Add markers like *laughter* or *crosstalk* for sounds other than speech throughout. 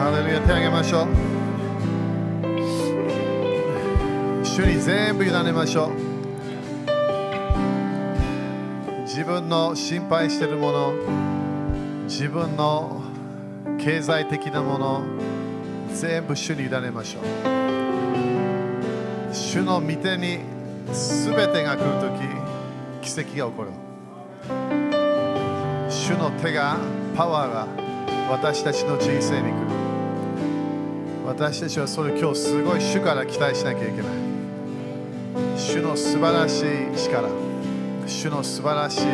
ハレルヤ手を挙げましょう主に全部委ねましょう自分の心配しているもの自分の経済的なもの全部主に委ねましょう主の御手に全てが来るとき奇跡が起こる主の手がパワーが私たちの人生に来る私たちはそれ今日すごい主から期待しなきゃいけない。主の素晴らしい力。主の素晴らしい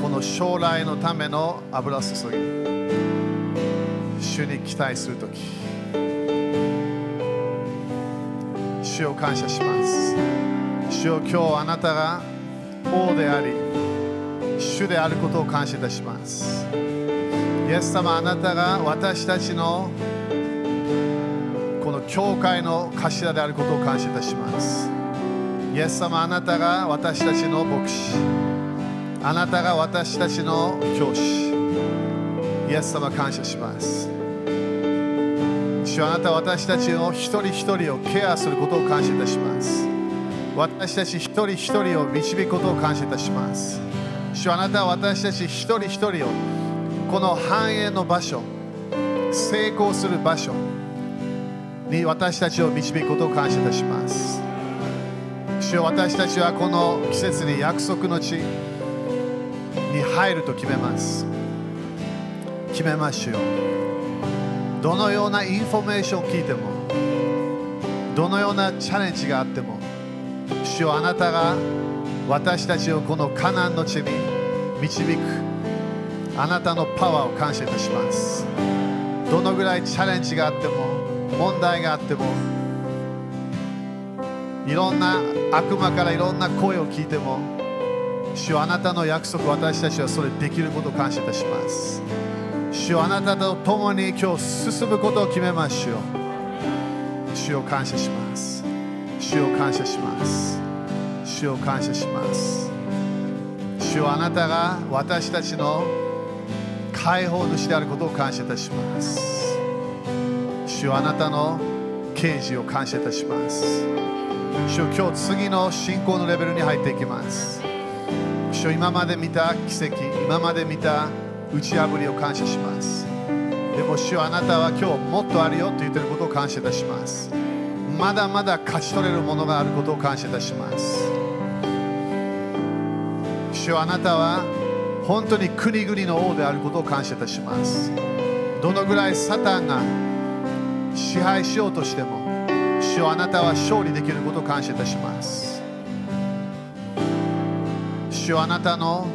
この将来のための油注ぎ。主に期待するとき主を感謝します。主よ今日あなたが王であり主であることを感謝いたします。イエス様あなたが私たちの教会の頭であることを感謝いたします。イエス様あなたが私たちの牧師。あなたが私たちの教師イエス様感謝します。主あなたは私たちの一人一人をケアすることを感謝いたします。私たち一人一人を導くことを感謝いたします。主あなたは私たち一人一人をこの繁栄の場所成功する場所に私たちを導くことを感謝いたします。主よ私たちはこの季節に約束の地に入ると決めます。決めましょう。どのようなインフォメーションを聞いてもどのようなチャレンジがあっても主よあなたが私たちをこのカナンの地に導くあなたのパワーを感謝いたします。どのぐらいチャレンジがあっても問題があってもいろんな悪魔からいろんな声を聞いても主あなたの約束私たちはそれできることを感謝いたします。主あなたと共に今日進むことを決めましょう主を感謝します。主を感謝します。主を感謝します。主よあなたが私たちの解放主であることを感謝いたします。主よあなたの啓示を感謝いたします。主よ今日次の信仰のレベルに入っていきます。主よ今まで見た奇跡今まで見た打ち破りを感謝します。でも主よあなたは今日もっとあるよと言っていることを感謝いたします。まだまだ勝ち取れるものがあることを感謝いたします。主よあなたは本当に国々の王であることを感謝いたします。どのぐらいサタンが支配しようとしても主よあなたは勝利できることを感謝いたします。主よあなたの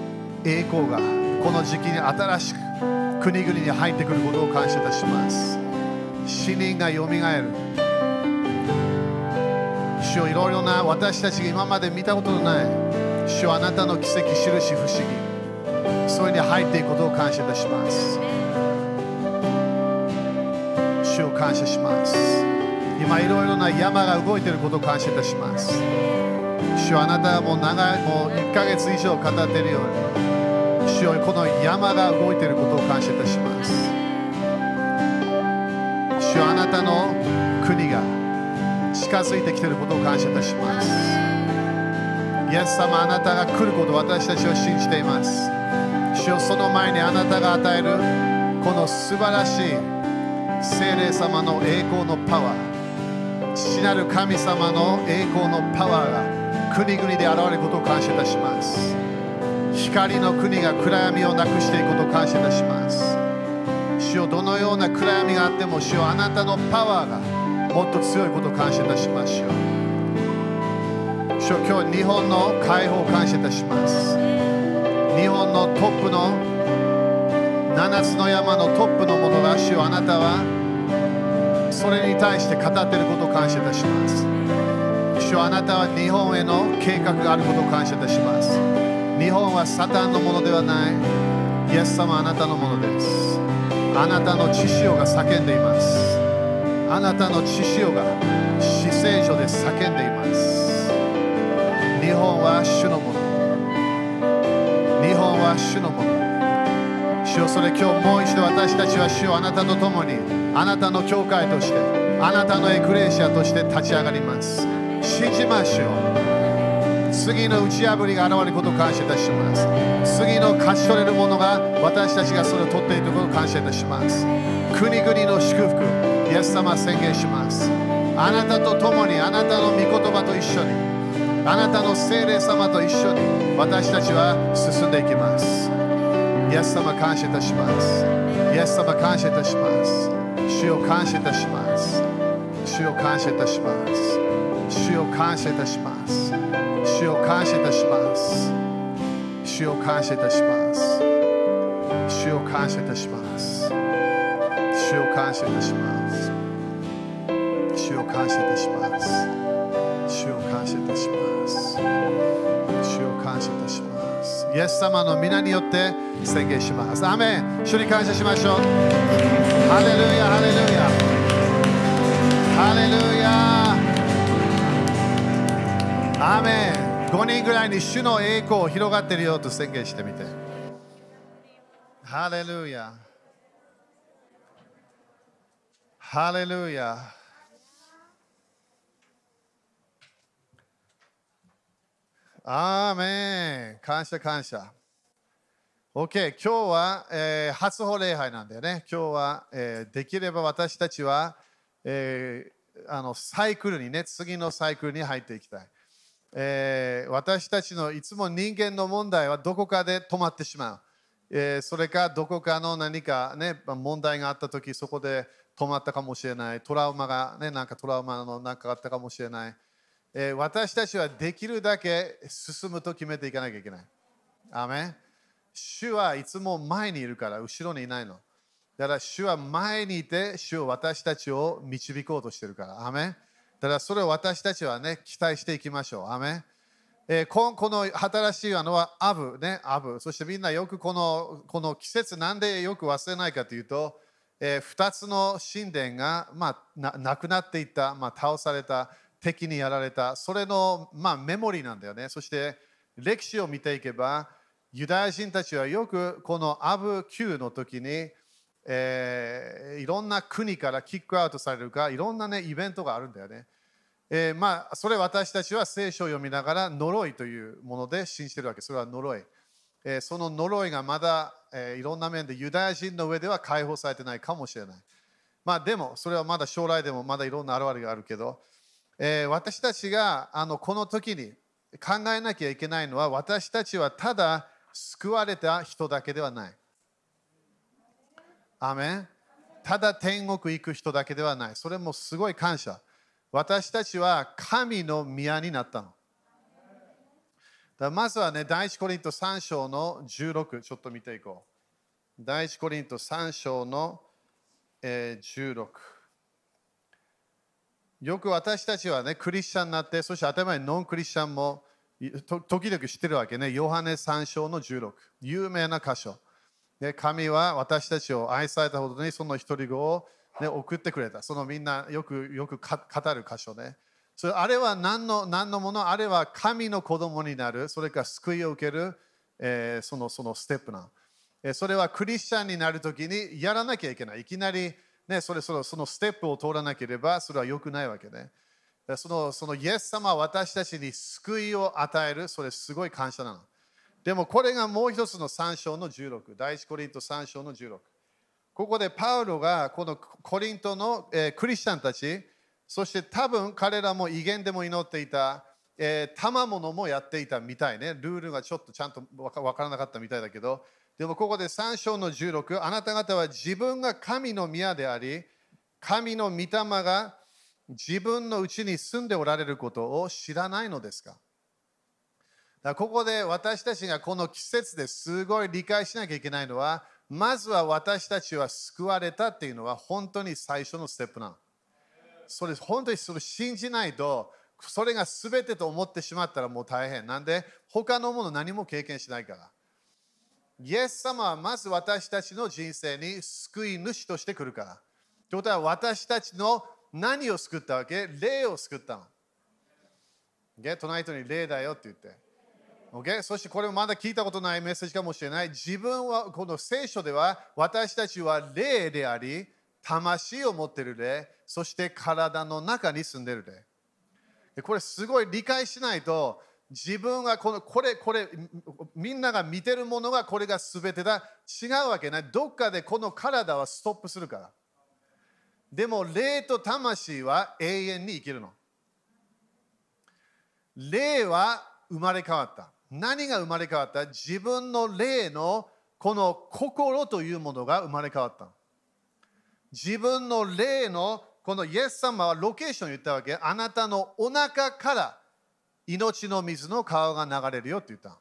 栄光がこの時期に新しく国々に入ってくることを感謝いたします。死人がよみがえる。主よいろいろな私たちが今まで見たことのない主よあなたの奇跡印不思議それに入っていくことを感謝いたします。感謝します。今いろいろな山が動いていることを感謝いたします。主よあなたはもう長いもう1ヶ月以上語っているように主よこの山が動いていることを感謝いたします。主よあなたの国が近づいてきていることを感謝いたします。イエス様あなたが来ることを私たちは信じています。主よその前にあなたが与えるこの素晴らしい聖霊様の栄光のパワー。父なる神様の栄光のパワーが国々で現れることを感謝いたします。光の国が暗闇をなくしていくことを感謝いたします。主よどのような暗闇があっても主よあなたのパワーがもっと強いことを感謝いたしましょう主よ今日日本の解放を感謝いたします。日本のトップの7つの山のトップのものが主よあなたはそれに対して語っていることを感謝いたします。主よあなたは日本への計画があることを感謝いたします。日本はサタンのものではない。イエス様あなたのものです。あなたの血潮が叫んでいます。あなたの血潮が死聖所で叫んでいます。日本は主のもの。日本は主のもの。主よそれ今日もう一度私たちは主よあなたと共にあなたの教会としてあなたのエクレシアとして立ち上がります。信じましょう。次の打ち破りが現れることを感謝いたします。次の勝ち取れるものが私たちがそれを取っていることを感謝いたします。国々の祝福イエス様宣言します。あなたと共にあなたの御言葉と一緒にあなたの精霊様と一緒に私たちは進んでいきます。イエス様感謝いたします。イエス様感謝いたします。主を感謝いたします。主を感謝いたします。主を感謝いたします。主を感謝いたします。主を感謝いたします。主を感謝いたします。主を感謝いたします。主を感謝いたします。主を感謝いたします。主を感謝いたします。イエス様の皆によって宣言します。アメン。主に感謝しましょう。ハレルヤハレルヤハレルヤアメン5人ぐらいに主の栄光広がっているよと宣言してみて。ハレルヤハレルヤアーメン感謝感謝。OK 今日は、えー、初歩礼拝なんだよね。今日は、えー、できれば私たちは、えー、あのサイクルにね次のサイクルに入っていきたい、え、私たちのいつも人間の問題はどこかで止まってしまう、え、それかどこかの何かね問題があった時そこで止まったかもしれない。トラウマがねなんかトラウマのなんかあったかもしれない。え、私たちはできるだけ進むと決めていかなきゃいけない。アメ主はいつも前にいるから後ろにいないの。だから主は前にいて主を私たちを導こうとしてるから。アメンだからそれを私たちはね期待していきましょう。アメえー、ここの新しいのはアブ、ね、アブ。そしてみんなよくこのこの季節なんでよく忘れないかというと、えー、2つの神殿が、まあ、なくなっていった、まあ、倒された。敵にやられた、それの、まあ、メモリーなんだよね。そして歴史を見ていけば、ユダヤ人たちはよくこのアブ級の時に、えー、いろんな国からキックアウトされるか、いろんな、ね、イベントがあるんだよね。えー、まあ、それ私たちは聖書を読みながら呪いというもので信じてるわけ。それは呪い。えー、その呪いがまだ、えー、いろんな面でユダヤ人の上では解放されてないかもしれない。まあでも、それはまだ将来でもまだいろんな現れがあるけど、え、私たちがあのこの時に考えなきゃいけないのは私たちはただ救われた人だけではない。アメンただ天国行く人だけではない。それもすごい感謝。私たちは神の宮になったの。だまずはね、第一コリント3章の16、ちょっと見ていこう。第一コリント3章の、えー、16。よく私たちはね、クリスチャンになって、そして当たり前にノンクリスチャンも時々知ってるわけね。ヨハネ3章の16。有名な箇所。で神は私たちを愛されたほどにその一人子を、ね、送ってくれた。そのみんなよくよく語る箇所ね。それあれは何の何のもの？あれは神の子供になる。それから救いを受ける、えー、そのそのステップな。それはクリスチャンになるときにやらなきゃいけない。いきなりね、それそのそのステップを通らなければそれは良くないわけね。そのそのイエス様は私たちに救いを与える、それすごい感謝なの。でもこれがもう一つの3章の16、第1コリント3章の16。ここでパウロがこのコリントの、え、クリスチャンたち、そして多分彼らも威厳でも祈っていた、えー、賜物もやっていたみたいね。ルールがちょっとちゃんと分からなかったみたいだけど、でもここで3章の16、あなた方は自分が神の宮であり、神の御霊が自分のうちに住んでおられることを知らないのですか？だここで私たちがこの季節ですごい理解しなきゃいけないのは、まずは私たちは救われたっていうのは本当に最初のステップなの。それ本当にそれ信じないと、それが全てと思ってしまったらもう大変。なんで他のもの何も経験しないから。イエス様はまず私たちの人生に救い主として来るから。ということは私たちの何を救ったわけ？霊を救ったの。ゲットナイトに霊だよって言って。Okay? そしてこれもまだ聞いたことないメッセージかもしれない。自分は、この聖書では私たちは霊であり、魂を持ってる霊、そして体の中に住んでる霊。これすごい理解しないと、自分はこのこれ、これ、みんなが見てるものがこれが全てだ。違うわけない。どっかでこの体はストップするから。でも、霊と魂は永遠に生きるの。霊は生まれ変わった。何が生まれ変わった？自分の霊のこの心というものが生まれ変わった。自分の霊のこのイエス様はロケーション言ったわけ。あなたのお腹から命の水の川が流れるよって言った。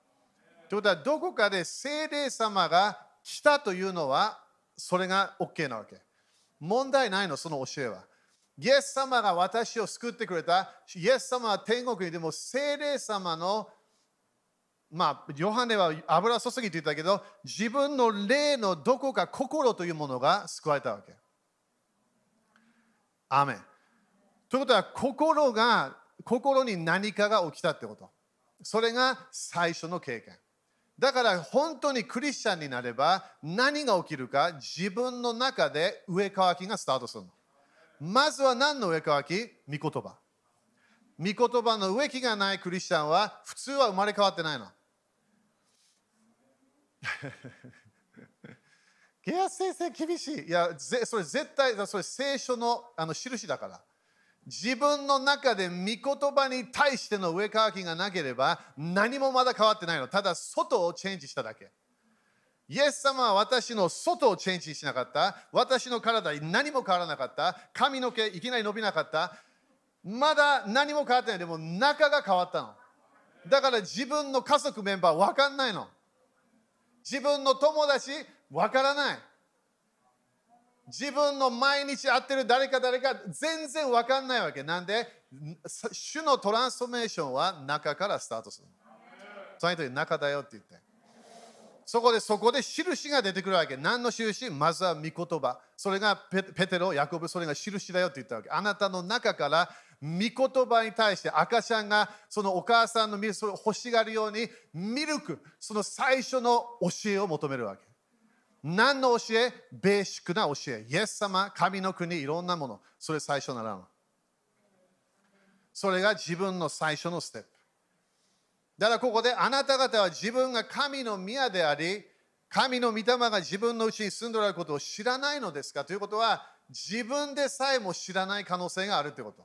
ということはどこかで聖霊様が来たというのはそれが OK なわけ。問題ないの、その教えは。イエス様が私を救ってくれた。イエス様は天国にでも聖霊様のまあ、ヨハネは油注ぎって言ったけど、自分の霊のどこか心というものが救われたわけ。アメ。ということは、心が、心に何かが起きたってこと。それが最初の経験。だから本当にクリスチャンになれば何が起きるか自分の中で上乾きがスタートするの。まずは何の上乾き？御言葉。御言葉の植木がないクリスチャンは普通は生まれ変わってないの。*laughs* ゲア先生厳しい。いや、それ絶対、それ聖書のあの印だから。自分の中で御言葉に対しての上乾きがなければ何もまだ変わってないの。ただ外をチェンジしただけ。イエス様は私の外をチェンジしなかった。私の体に何も変わらなかった。髪の毛いきなり伸びなかった。まだ何も変わってない。でも中が変わったの。だから自分の家族メンバー分かんないの。自分の友達わからない自分の毎日会ってる誰か誰か全然わかんないわけ。なんで？主のトランスフォーメーションは中からスタートするその人に中だよって言って。そこでそこで印が出てくるわけ。何の印？まずは御言葉。それがペテロ、ヤコブそれが印だよって言ったわけ。あなたの中から御言葉に対して赤ちゃんがそのお母さんの水を欲しがるようにミルクその最初の教えを求めるわけ。何の教え？ベーシックな教え。イエス様神の国いろんなもの。それ最初ならんそれが自分の最初のステップ。だからここであなた方は自分が神の宮であり神の御霊が自分のうちに住んでおられることを知らないのですか？ということは自分でさえも知らない可能性があるということ。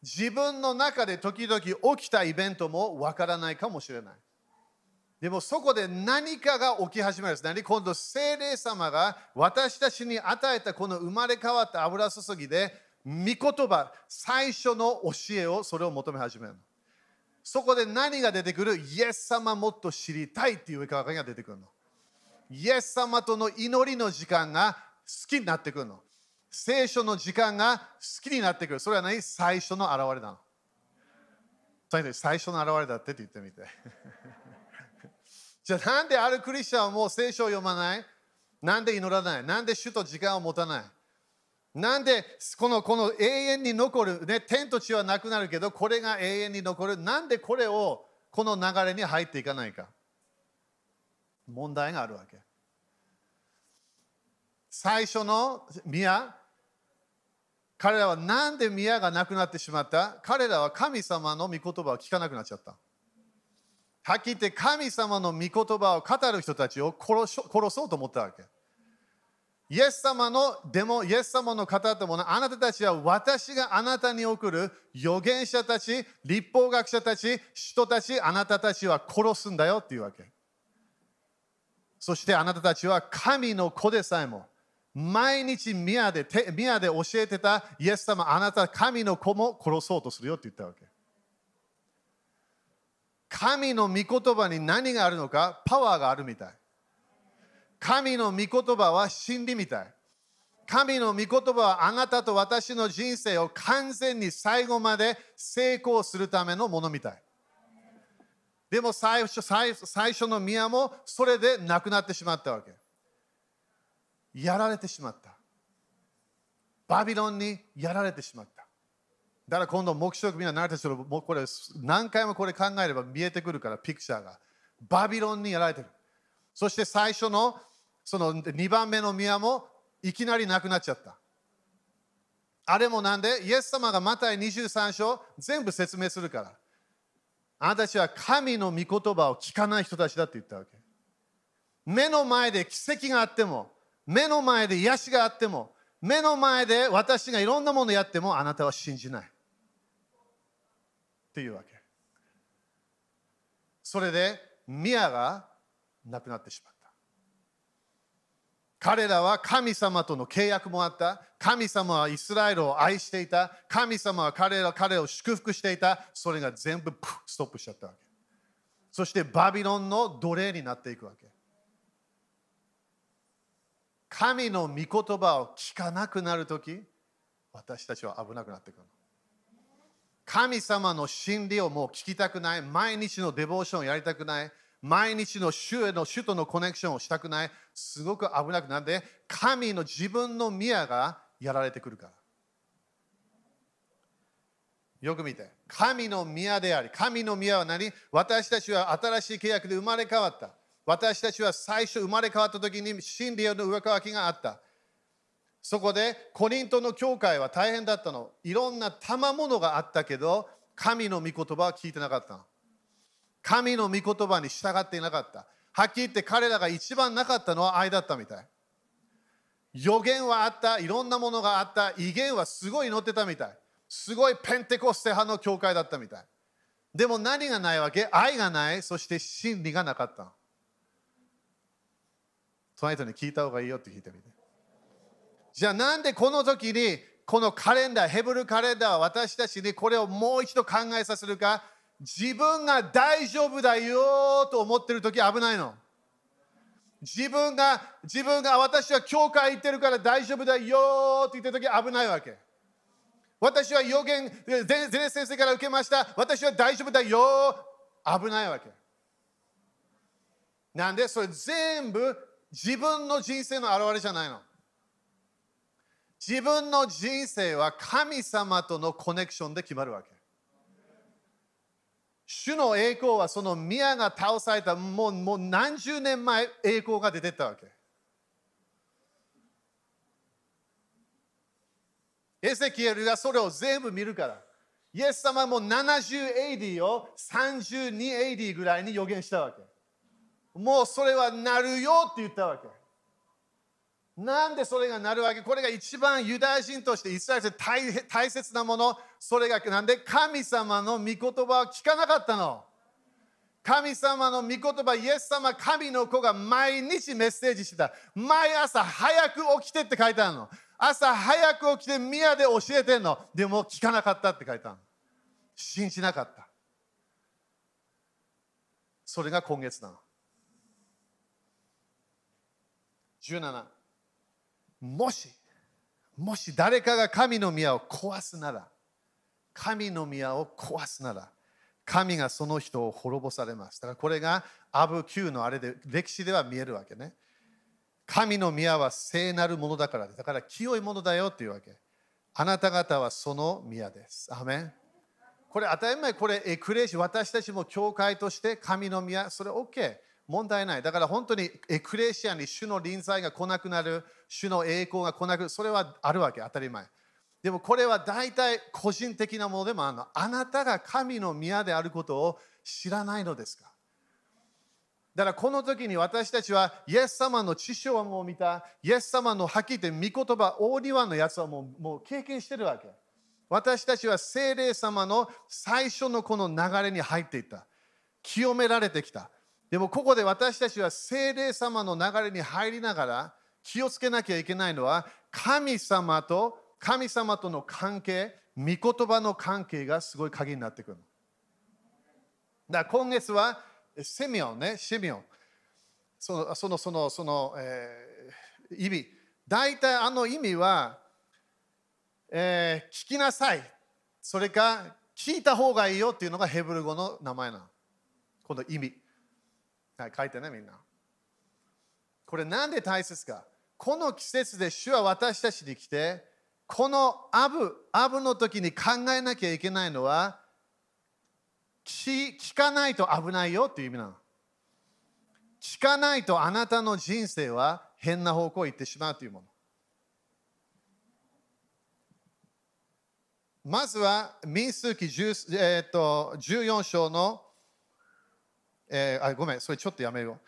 自分の中で時々起きたイベントもわからないかもしれない。でもそこで何かが起き始めるんです。何今度、精霊様が私たちに与えたこの生まれ変わった油注ぎで、御言葉、最初の教えをそれを求め始める。そこで何が出てくる？イエス様もっと知りたいっていう考えが出てくるの。イエス様との祈りの時間が好きになってくるの。聖書の時間が好きになってくる。それは何？最初の現れなの。最初の現れだってって言ってみて。じゃあなんであるクリスチャンはもう聖書を読まない？なんで祈らない？なんで主と時間を持たない？なんでこのこの永遠に残る、ね、天と地はなくなるけどこれが永遠に残る？なんでこれをこの流れに入っていかないか？問題があるわけ。最初の宮彼らは何で宮がなくなってしまった？彼らは神様の御言葉を聞かなくなっちゃった。はっきり言って神様の御言葉を語る人たちを殺殺そうと思ったわけ。イエス様の、でもイエス様の語ったもの、あなたたちは私があなたに送る預言者たち、立法学者たち、人たち、あなたたちは殺すんだよっていうわけ。そしてあなたたちは神の子でさえも毎日宮で宮で教えてたイエス様、あなた神の子も殺そうとするよって言ったわけ。神の御言葉に何があるのか、パワーがあるみたい。神の御言葉は真理みたい。神の御言葉はあなたと私の人生を完全に最後まで成功するためのものみたい。でも最初最初の宮もそれでなくなってしまったわけ。やられてしまった。バビロンにやられてしまった。だから今度、目標みんな慣れてるもうこれ何回もこれ考えれば見えてくるから、ピクチャーが。バビロンにやられてる。そして最初のその2番目の宮もいきなりなくなっちゃった。あれもなんで、イエス様がマタイ23章全部説明するから。あなたたちは神の御言葉を聞かない人たちだって言ったわけ。目の前で奇跡があっても、目の前で癒しがあっても、目の前で私がいろんなものやってもあなたは信じない。っていうわけ。それで、宮がなくなってしまった。彼らは神様との契約もあった。神様はイスラエルを愛していた。神様は彼ら彼を祝福していた。それが全部ストップしちゃったわけ。そしてバビロンの奴隷になっていくわけ。神の御言葉を聞かなくなるとき、私たちは危なくなってくる。神様の真理をもう聞きたくない。毎日のデボーションをやりたくない。毎日の主への主とのコネクションをしたくない。すごく危なくなって、神の自分の宮がやられてくるから。よく見て。神の宮であり、神の宮は何？私たちは新しい契約で生まれ変わった。私たちは最初生まれ変わった時に真理の上乾きがあった。そこでコリントの教会は大変だったの。いろんな賜物があったけど、神の御言葉は聞いてなかったの。神の御言葉に従っていなかった。はっきり言って彼らが一番なかったのは愛だったみたい。予言はあった、いろんなものがあった、威厳はすごい乗ってたみたい。すごいペンテコステ派の教会だったみたい。でも何がないわけ？愛がない、そして真理がなかった。隣人に聞いた方がいいよって聞いてみて。じゃあなんでこの時にこのカレンダー、ヘブルカレンダーは私たちにこれをもう一度考えさせるか自分が大丈夫だよと思ってる時危ないの。自分が、自分が私は教会行ってるから大丈夫だよって言ってる時危ないわけ。私は予言、全先生から受けました。私は大丈夫だよ危ないわけ。なんでそれ全部自分の人生の表れじゃないの。自分の人生は神様とのコネクションで決まるわけ。主の栄光はその宮が倒されたもうもう何十年前栄光が出てったわけ。エセキエルがそれを全部見るから。イエス様も 70AD を 32AD ぐらいに予言したわけ。もうそれはなるよって言ったわけ。なんでそれがなるわけ？これが一番ユダヤ人としてイスラエルで大切なもの。それがなんで神様の御言葉を聞かなかったの。神様の御言葉、イエス様、神の子が毎日メッセージしてた。毎朝早く起きてって書いてあるの。朝早く起きて宮で教えてんの。でも聞かなかったって書いてあるの。信じなかった。それが今月なの。17。もし、もし誰かが神の宮を壊すなら、神の宮を壊すなら、神がその人を滅ぼされます。だからこれがアブ9のあれで歴史では見えるわけね。神の宮は聖なるものだからだから清いものだよっていうわけ。あなた方はその宮です。アメンこれ当たり前、これエクレシ私たちも教会として神の宮、それ OK。問題ない。だから本当にエクレシアに主の臨在が来なくなる、主の栄光が来なくなる、それはあるわけ、当たり前。でもこれは大体個人的なものでもあるの。あなたが神の宮であることを知らないのですかだからこの時に私たちはイエス様の知性はもう見た、イエス様のはっきり言って御言葉、大庭のやつはもうもう経験してるわけ。私たちは聖霊様の最初のこの流れに入っていった。清められてきた。でもここで私たちは聖霊様の流れに入りながら気をつけなきゃいけないのは神様と神様との関係、御言葉の関係がすごい鍵になってくる。だから今月はセミオンね、シミオン。そのそのそのその、えー、意味。大体あの意味は、えー、聞きなさい。それか聞いた方がいいよっていうのがヘブル語の名前なの。この意味。はい、書いてね、みんな。これなんで大切かこの季節で主は私たちに来て、このアブ、アブの時に考えなきゃいけないのは、聞かないと危ないよっていう意味なの。聞かないとあなたの人生は変な方向に行ってしまうというもの。まずは民数記、えー、と14章の、えー、あごめん、それちょっとやめよう。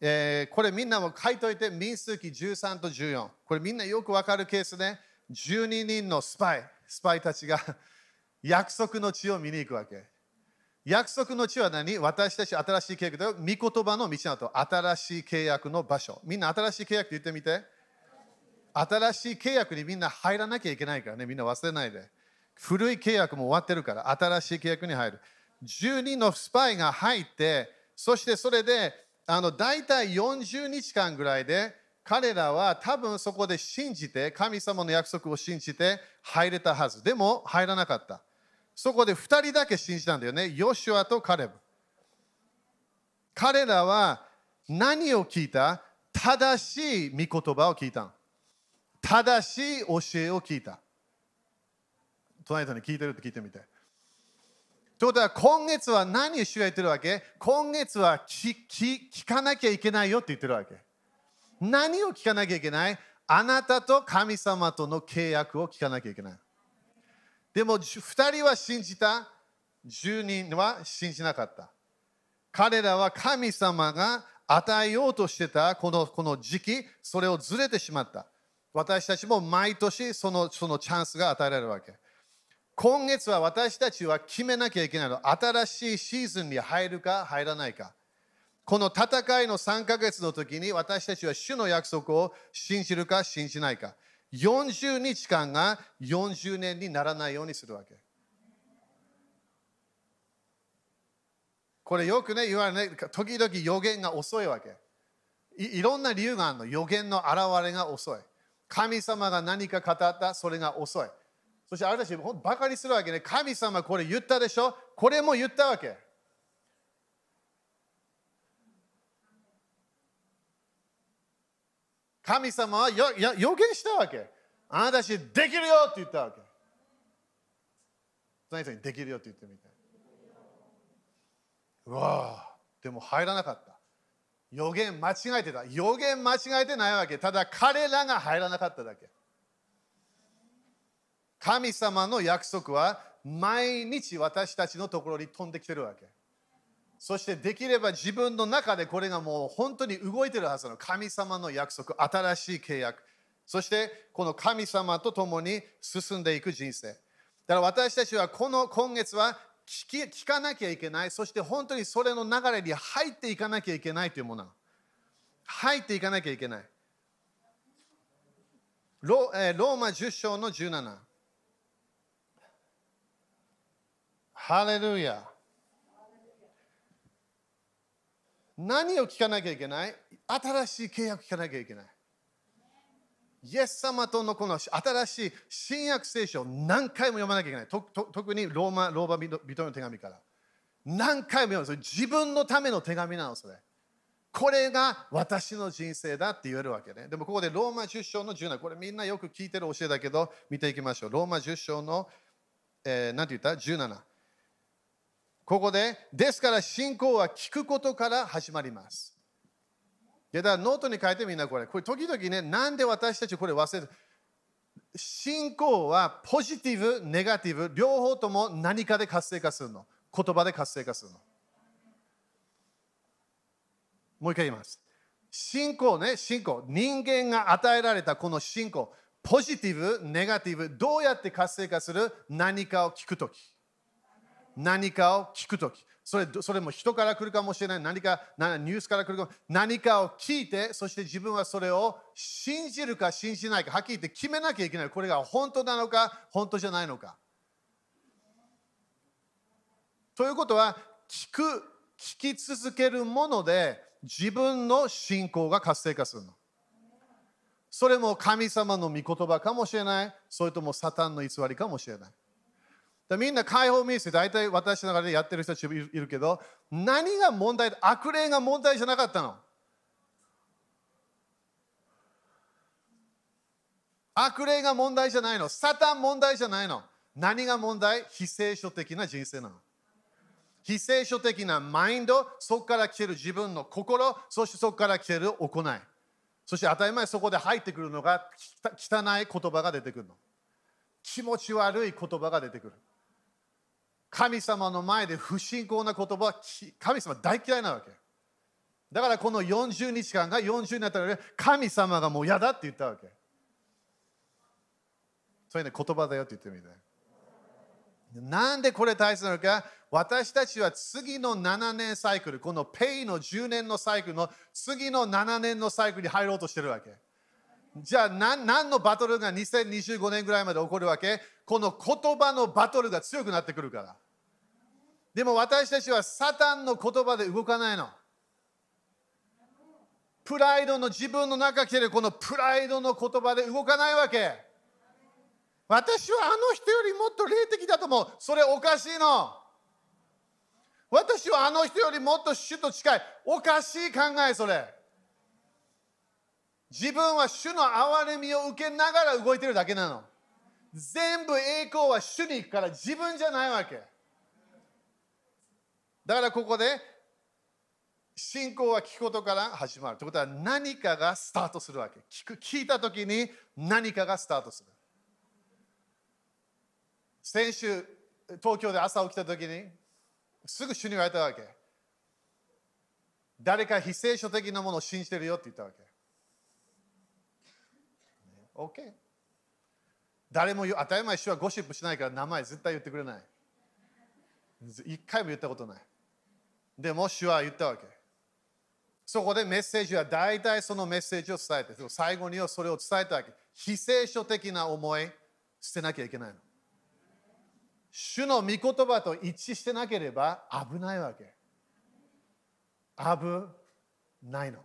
えー、これみんなも書いといて、民数記13と14。これみんなよくわかるケース、ね、12人のスパイ、スパイたちが *laughs* 約束の地を見に行くわけ。約束の地は何？私たち新しい契約で御言葉の道なと新しい契約の場所。みんな新しい契約って言ってみて。新しい契約にみんな入らなきゃいけないからね、みんな忘れないで。古い契約も終わってるから、新しい契約に入る。10人のスパイが入って、そしてそれで、あの大体40日間ぐらいで、彼らは多分そこで信じて、神様の約束を信じて入れたはず。でも入らなかった。そこで2人だけ信じたんだよね。ヨシュアとカレブ。彼らは何を聞いた？正しい御言葉を聞いた。正しい教えを聞いた。隣人に聞いてるって聞いてみて。ということは今月は何を主が言ってるわけ？今月は聞聞かなきゃいけないよって言ってるわけ。何を聞かなきゃいけない？あなたと神様との契約を聞かなきゃいけない。でも2人は信じた、10人は信じなかった。彼らは神様が与えようとしてたこのこの時期、それをずれてしまった。私たちも毎年そのそのチャンスが与えられるわけ。今月は私たちは決めなきゃいけないの。新しいシーズンに入るか入らないか。この戦いの3ヶ月の時に私たちは主の約束を信じるか信じないか。40日間が40年にならないようにするわけ。これよくね言われね、時々予言が遅いわけい。ろんな理由があるの。予言の現れが遅い。神様が何か語った、それが遅い。そしてあれたち、バカにするわけね。神様これ言ったでしょ？これも言ったわけ。神様は予言したわけ。あなたたちできるよって言ったわけ。何にできるよって言ってみて。うわでも入らなかった。予言間違えてた。予言間違えてないわけ。ただ彼らが入らなかっただけ。神様の約束は毎日私たちのところに飛んできてるわけ。そしてできれば自分の中でこれがもう本当に動いてるはずの神様の約束、新しい契約。そしてこの神様と共に進んでいく人生。だから私たちはこの今月は聞き聞かなきゃいけない。そして本当にそれの流れに入っていかなきゃいけないというもの。入っていかなきゃいけない。ロ,、えー、ローマ10章の17。ハレルヤ。何を聞かなきゃいけない？新しい契約聞かなきゃいけない。イエス様とのこの新しい新約聖書を何回も読まなきゃいけない。とと特にローマローマ人の手紙から。何回も読む。自分のための手紙なの、それ。これが私の人生だって言えるわけね。でもここでローマ10章の17、これみんなよく聞いてる教えだけど、見ていきましょう。ローマ10章の、えー、何て言った ?17。ここで、ですから信仰は聞くことから始まります。だからノートに書いてみんなこれ。これ時々ね、なんで私たちこれ忘れて信仰はポジティブ、ネガティブ、両方とも何かで活性化するの？言葉で活性化するの。もう一回言います。信仰ね、信仰。人間が与えられたこの信仰。ポジティブ、ネガティブ、どうやって活性化する？何かを聞くとき。何かを聞くとき、それそれも人から来るかもしれない、何かニュースから来るかも何かを聞いて、そして自分はそれを信じるか信じないか、はっきり言って決めなきゃいけない。これが本当なのか、本当じゃないのか。ということは、聞く、聞き続けるもので自分の信仰が活性化するの。それも神様の御言葉かもしれない、それともサタンの偽りかもしれない。でみんな解放ミス大体私の中でやってる人たちいるけど何が問題悪霊が問題じゃなかったの？悪霊が問題じゃないの？サタン問題じゃないの？何が問題？非聖書的な人生なの。非聖書的なマインド、そこから来てる自分の心、そしてそこから来てる行い。そして当たり前そこで入ってくるのが汚い言葉が出てくるの。気持ち悪い言葉が出てくる。神様の前で不信仰な言葉は神様大嫌いなわけ。だからこの40日間が40になったら神様がもう嫌だって言ったわけ。それね言葉だよって言ってみて。なんでこれ大切なのか？私たちは次の7年サイクル、このペイの10年のサイクルの次の7年のサイクルに入ろうとしてるわけ。じゃあ何何のバトルが2025年ぐらいまで起こるわけ？この言葉のバトルが強くなってくるから。でも私たちはサタンの言葉で動かないの。プライドの自分の中来てるこのプライドの言葉で動かないわけ。私はあの人よりもっと霊的だと思う。それおかしいの。私はあの人よりもっと主と近い。おかしい考え、それ。自分は主の憐れみを受けながら動いてるだけなの。全部栄光は主に行くから自分じゃないわけ。だからここで信仰は聞くことから始まる。ということは何かがスタートするわけ。聞く聞いたときに何かがスタートする。先週、東京で朝起きたときに、すぐ主に言われたわけ。誰か非聖書的なものを信じてるよって言ったわけ。OK。誰も当たり前主はゴシップしないから名前絶対言ってくれない。一回も言ったことない。でも主は言ったわけ。そこでメッセージは大体そのメッセージを伝えて、最後にはそれを伝えたわけ。非聖書的な思い捨てなきゃいけないの。主の御言葉と一致してなければ危ないわけ。危ないの。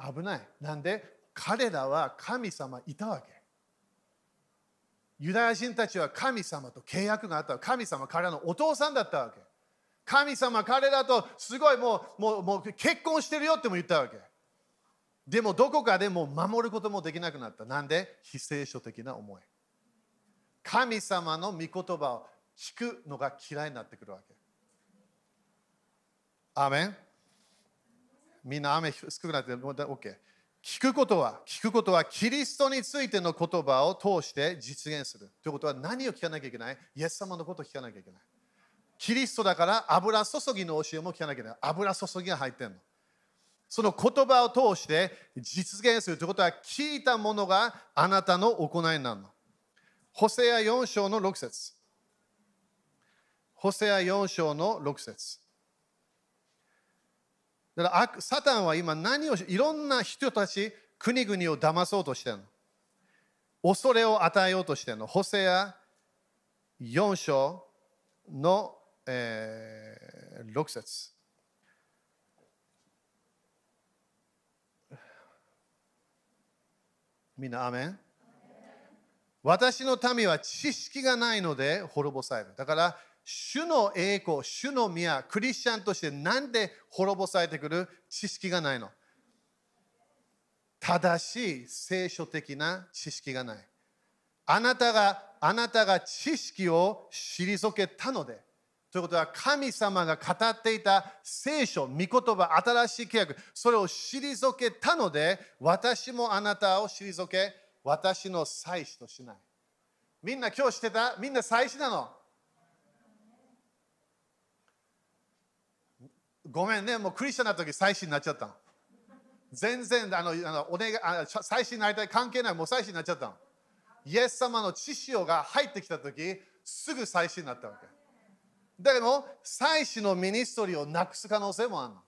危ない。なんで？彼らは神様いたわけ。ユダヤ人たちは神様と契約があった。神様彼らのお父さんだったわけ。神様彼らとすごいもうもうもう結婚してるよっても言ったわけ。でもどこかでも守ることもできなくなった。なんで？非聖書的な思い。神様の御言葉を聞くのが嫌いになってくるわけ。アメンみんな雨少なくなって OK。聞くことは、聞くことはキリストについての言葉を通して実現する。ということは何を聞かなきゃいけない？イエス様のことを聞かなきゃいけない。キリストだから油注ぎの教えも聞かなきゃいけない。油注ぎが入ってるの。その言葉を通して実現するということは聞いたものがあなたの行いになるの。ホセア4章の6節ホセア4章の6節だからサタンは今何をいろんな人たち、国々を騙そうとしてるの？恐れを与えようとしてるの？ホセア4章の、えー、6節みんな、アメン？私の民は知識がないので滅ぼされる。だから、主の栄光、主の宮、クリスチャンとしてなんで滅ぼされてくる？知識がないの正しい聖書的な知識がない。あなたが、あなたが知識を退けたので、ということは神様が語っていた聖書、御言葉、新しい契約、それを退けたので、私もあなたを退け、私の祭司としない。みんな今日してた？みんな祭司なの。ごめんね、もうクリスチャンな時祭司になっちゃったの。全然あのあのお願いあ祭司になりたい関係ない、もう祭司になっちゃったの。イエス様の知識が入ってきた時すぐ祭司になったわけ。だけど、祭司の ministry をなくす可能性もあるの。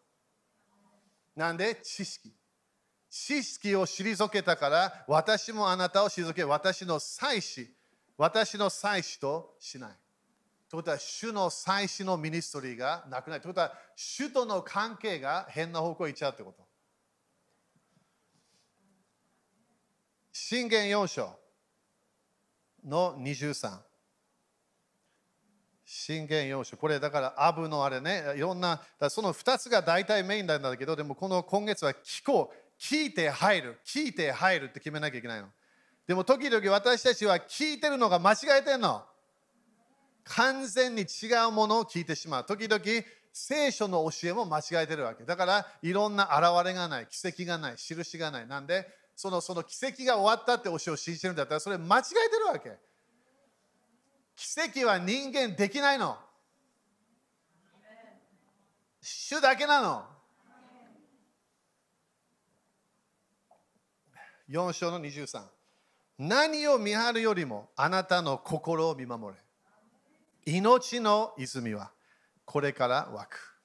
なんで？知識。知識を退けたから、私もあなたを退け、私の祭司、私の祭司としない。ということは、主の祭司の ministry がなくなる。ということは、主との関係が変な方向に行っちゃうってこと。信玄4章の23。信玄4章。これだからアブのあれね、いろんな、その2つが大体メインなんだけど、でもこの今月は気候、聞いて入る、聞いて入るって決めなきゃいけないの。でも時々私たちは聞いてるのが間違えてんの。完全に違うものを聞いてしまう。時々聖書の教えも間違えてるわけ。だからいろんな現れがない、奇跡がない、印がない。なんでそのその奇跡が終わったって教えを信じてるんだったらそれ間違えてるわけ。奇跡は人間できないの。主だけなの。4章の23。何を見張るよりもあなたの心を見守れ。命の泉はこれから湧く。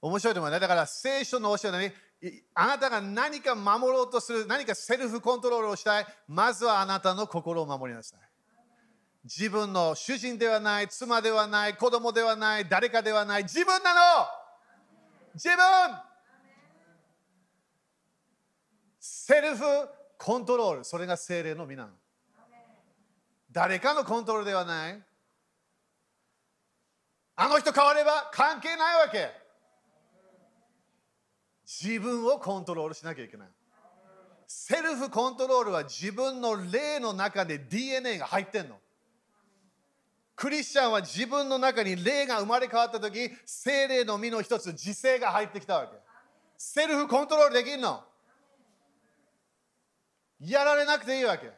面白いと思うね。だから聖書の教えは何あなたが何か守ろうとする、何かセルフコントロールをしたい。まずはあなたの心を守りなさい。自分の主人ではない、妻ではない、子供ではない、誰かではない、自分なの自分セルフコントロール、それが精霊の皆誰かのコントロールではない。あの人変われば関係ないわけ。自分をコントロールしなきゃいけない。セルフコントロールは自分の霊の中で DNA が入ってんの。クリスチャンは自分の中に霊が生まれ変わった時、精霊の実の一つ、自制が入ってきたわけ。セルフコントロールできるの。やられなくていいわけ。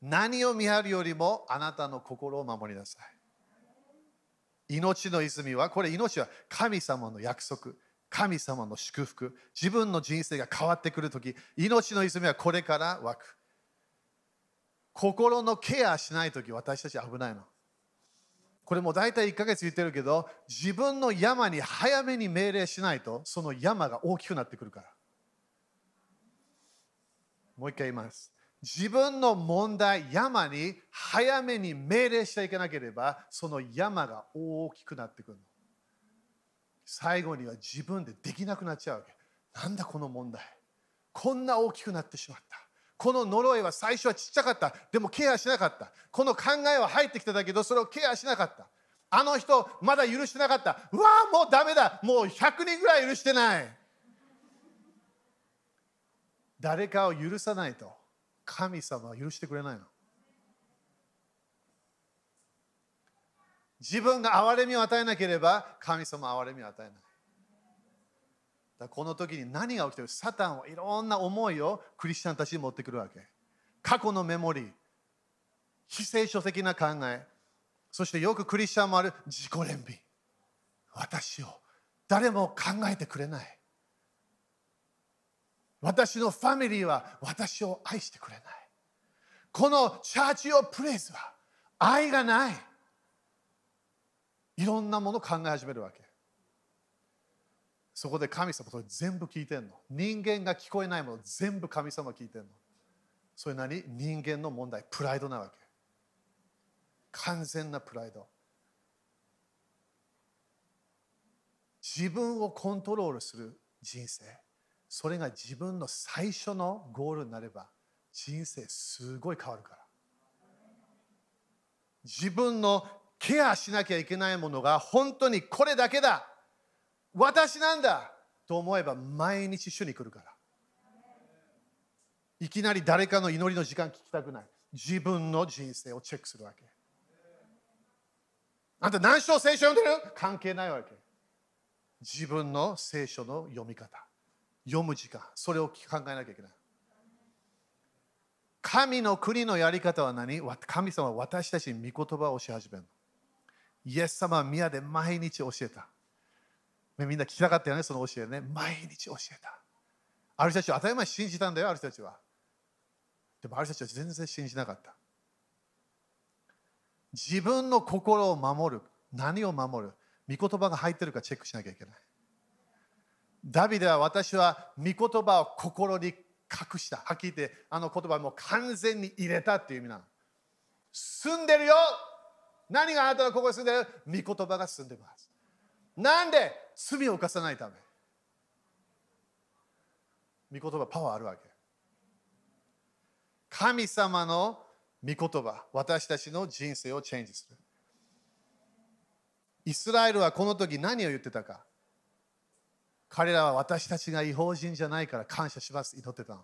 何を見張るよりもあなたの心を守りなさい。命の泉は、これ命は神様の約束、神様の祝福、自分の人生が変わってくるとき、命の泉はこれから湧く。心のケアしないとき、私たち危ないの。これも大体1ヶ月言ってるけど、自分の山に早めに命令しないと、その山が大きくなってくるから。もう一回言います。自分の問題、山に早めに命令していかなければ、その山が大きくなってくる。最後には自分でできなくなっちゃうわけ。なんだこの問題。こんな大きくなってしまった。この呪いは最初はちっちゃかった。でもケアしなかった。この考えは入ってきただけど、それをケアしなかった。あの人、まだ許してなかった。うわーもうダメだ。もう100人ぐらい許してない。誰かを許さないと、神様は許してくれないの。自分が憐れみを与えなければ、神様は憐れみを与えない。だこの時に何が起きてる？サタンはいろんな思いをクリスチャンたちに持ってくるわけ。過去のメモリー、非聖書的な考え、そしてよくクリスチャンもある自己憐憫。私を誰も考えてくれない。私のファミリーは私を愛してくれない。このチャーチオプレイスは愛がない。いろんなものを考え始めるわけ。そこで神様それ全部聞いてんの。人間が聞こえないもの全部神様聞いてんの。それ何？人間の問題、プライドなわけ。完全なプライド。自分をコントロールする人生。それが自分の最初のゴールになれば人生すごい変わるから。自分のケアしなきゃいけないものが本当にこれだけだ。私なんだ。と思えば毎日主に来るから。いきなり誰かの祈りの時間聞きたくない。自分の人生をチェックするわけ。あんた何章聖書読んでる？関係ないわけ。自分の聖書の読み方。読む時間それを考えなきゃいけない神の国のやり方は何？神様は私たちに御言葉を教え始めるイエス様は宮で毎日教えたみんな聞きたかったよね、その教えね。毎日教えた。ある人たちは当たり前信じたんだよ、ある人たちは。でもある人たちは全然信じなかった。自分の心を守る。何を守る？御言葉が入ってるかチェックしなきゃいけない。ダビデは私は御言葉を心に隠した。はっきり言って、あの言葉も完全に入れたっていう意味なの。住んでるよ何があなたの心に住んでる？御言葉が住んでます。なんで罪を犯さないため？御言葉パワーあるわけ神様の御言葉私たちの人生をチェンジするイスラエルはこの時何を言ってたか？彼らは私たちが違法人じゃないから感謝します祈ってたの。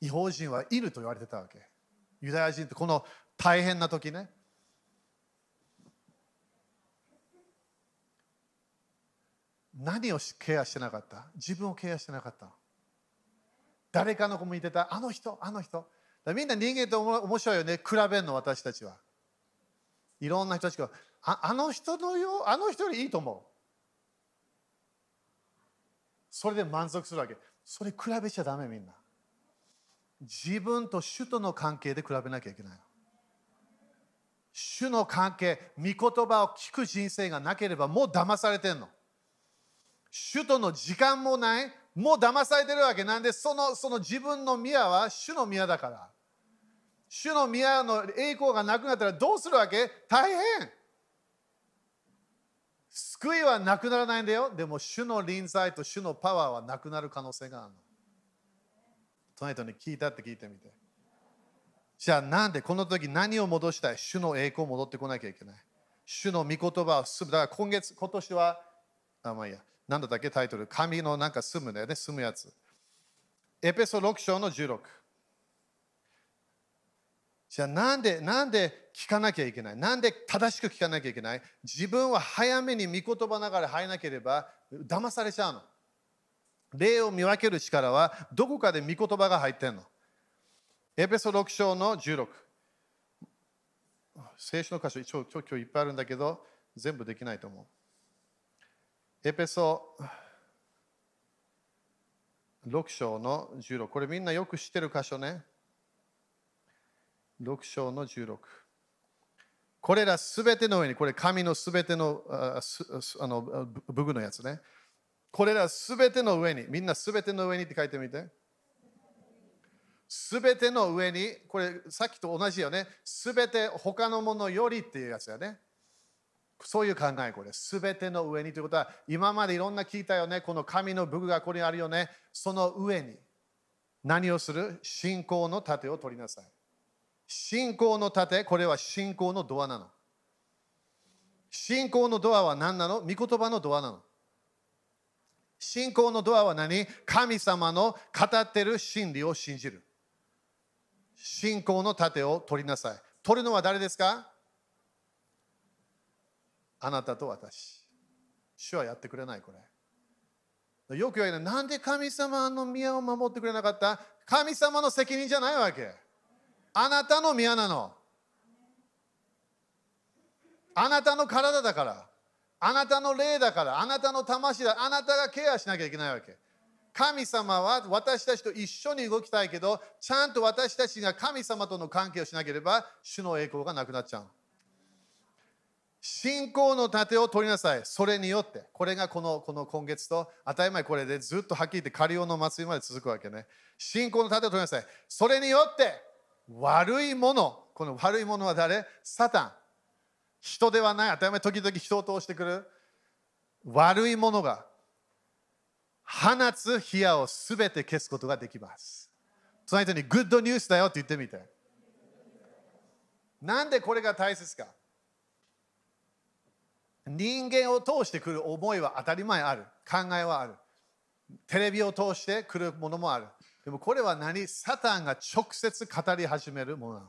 違法人はいると言われてたわけ。ユダヤ人ってこの大変な時ね。何をケアしてなかった？自分をケアしてなかった。誰かの子も言ってた。あの人あの人。みんな人間って面白いよね。比べるの私たちは。いろんな人たちがああの人のよあの人よりいいと思う。それで満足するわけ。それ比べちゃダメみんな。自分と主との関係で比べなきゃいけない。主の関係御言葉を聞く人生がなければもう騙されてんの。主との時間もない。もう騙されてるわけなんでそのその自分の宮は主の宮だから。主の宮の栄光がなくなったらどうするわけ？大変。救いはなくならないんだよ。でも主の臨在と主のパワーはなくなる可能性があるの。隣人に聞いたって聞いてみて。じゃあなんでこの時何を戻したい？主の栄光を戻ってこなきゃいけない。主の御言葉をすむ。だから今月今年はあまあいいや。何だっけ？タイトル。神のなんか住むんだよね。住むやつ。エペソ6章の16じゃあなんで、なんで聞かなきゃいけない？なんで正しく聞かなきゃいけない？自分は早めに御言葉ながら入らなければ騙されちゃうの。霊を見分ける力はどこかで御言葉が入ってんの？エペソ6章の16。聖書の箇所、一応今日いっぱいあるんだけど、全部できないと思う。エペソ6章の16。これみんなよく知ってる箇所ね。6章の16。これらすべての上に、これ神のすべてのあの武具のやつね。これらすべての上に、みんなすべての上にって書いてみて。すべての上に、これさっきと同じよね。すべて他のものよりっていうやつやね。そういう考え、これ。すべての上にということは、今までいろんな聞いたよね。この神の武具がここにあるよね。その上に何をする？信仰の盾を取りなさい。信仰の盾、これは信仰のドアなの。信仰のドアは何なの？御言葉のドアなの。信仰のドアは何？神様の語ってる真理を信じる。信仰の盾を取りなさい。取るのは誰ですか？あなたと私。主はやってくれない、これ。よく言われるなんで神様の宮を守ってくれなかった？神様の責任じゃないわけ。あなたの宮なの。あなたの体だから。あなたの霊だから。あなたの魂だ。あなたがケアしなきゃいけないわけ。神様は私たちと一緒に動きたいけど、ちゃんと私たちが神様との関係をしなければ、主の栄光がなくなっちゃう。信仰の盾を取りなさい。それによって。これがこのこの今月と、当たり前これでずっとはっきり言って、カリオの祭りまで続くわけね。信仰の盾を取りなさい。それによって、悪いもの、この悪いものは誰？サタン。人ではない。当たり前、時々人を通してくる。悪いものが放つ火矢をすべて消すことができます。その人にグッドニュースだよって言ってみて。なんでこれが大切か？人間を通してくる思いは当たり前ある。考えはある。テレビを通してくるものもある。でもこれは何？サタンが直接語り始めるものなの。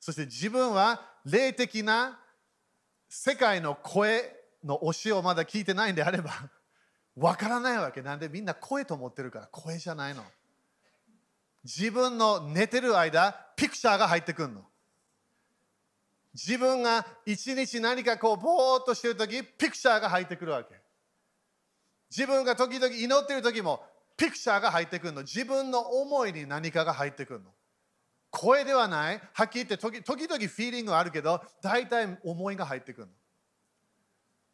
そして自分は霊的な世界の声の教えをまだ聞いてないんであれば *laughs* わからないわけなんでみんな声と思ってるから声じゃないの。自分の寝てる間ピクチャーが入ってくるの。自分が一日何かこうぼーっとしてるときピクチャーが入ってくるわけ。自分が時々祈ってる時もピクチャーが入ってくるの。自分の思いに何かが入ってくるの。声ではない。はっきり言って時時々フィーリングはあるけど、大体思いが入ってくるの。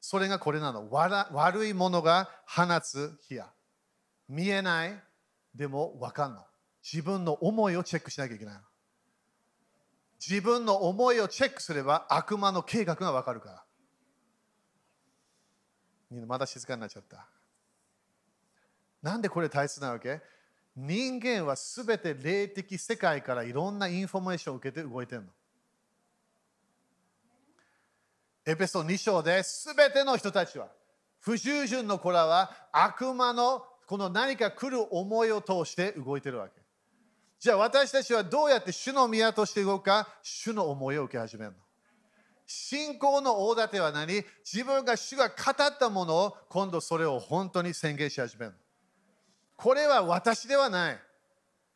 それがこれなの。悪いものが放つ火や。見えない。でも分かんの。自分の思いをチェックしなきゃいけない。自分の思いをチェックすれば悪魔の計画が分かるから。まだ静かになっちゃった。なんでこれ大切なわけ？人間はすべて霊的世界からいろんなインフォメーションを受けて動いてるの。エペソ2章で全ての人たちは不従順の子らは悪魔のこの何か来る思いを通して動いてるわけ。じゃあ私たちはどうやって主の宮として動くか？主の思いを受け始めるの。信仰の大盾は何？自分が主が語ったものを今度それを本当に宣言し始めるの。これは私ではない。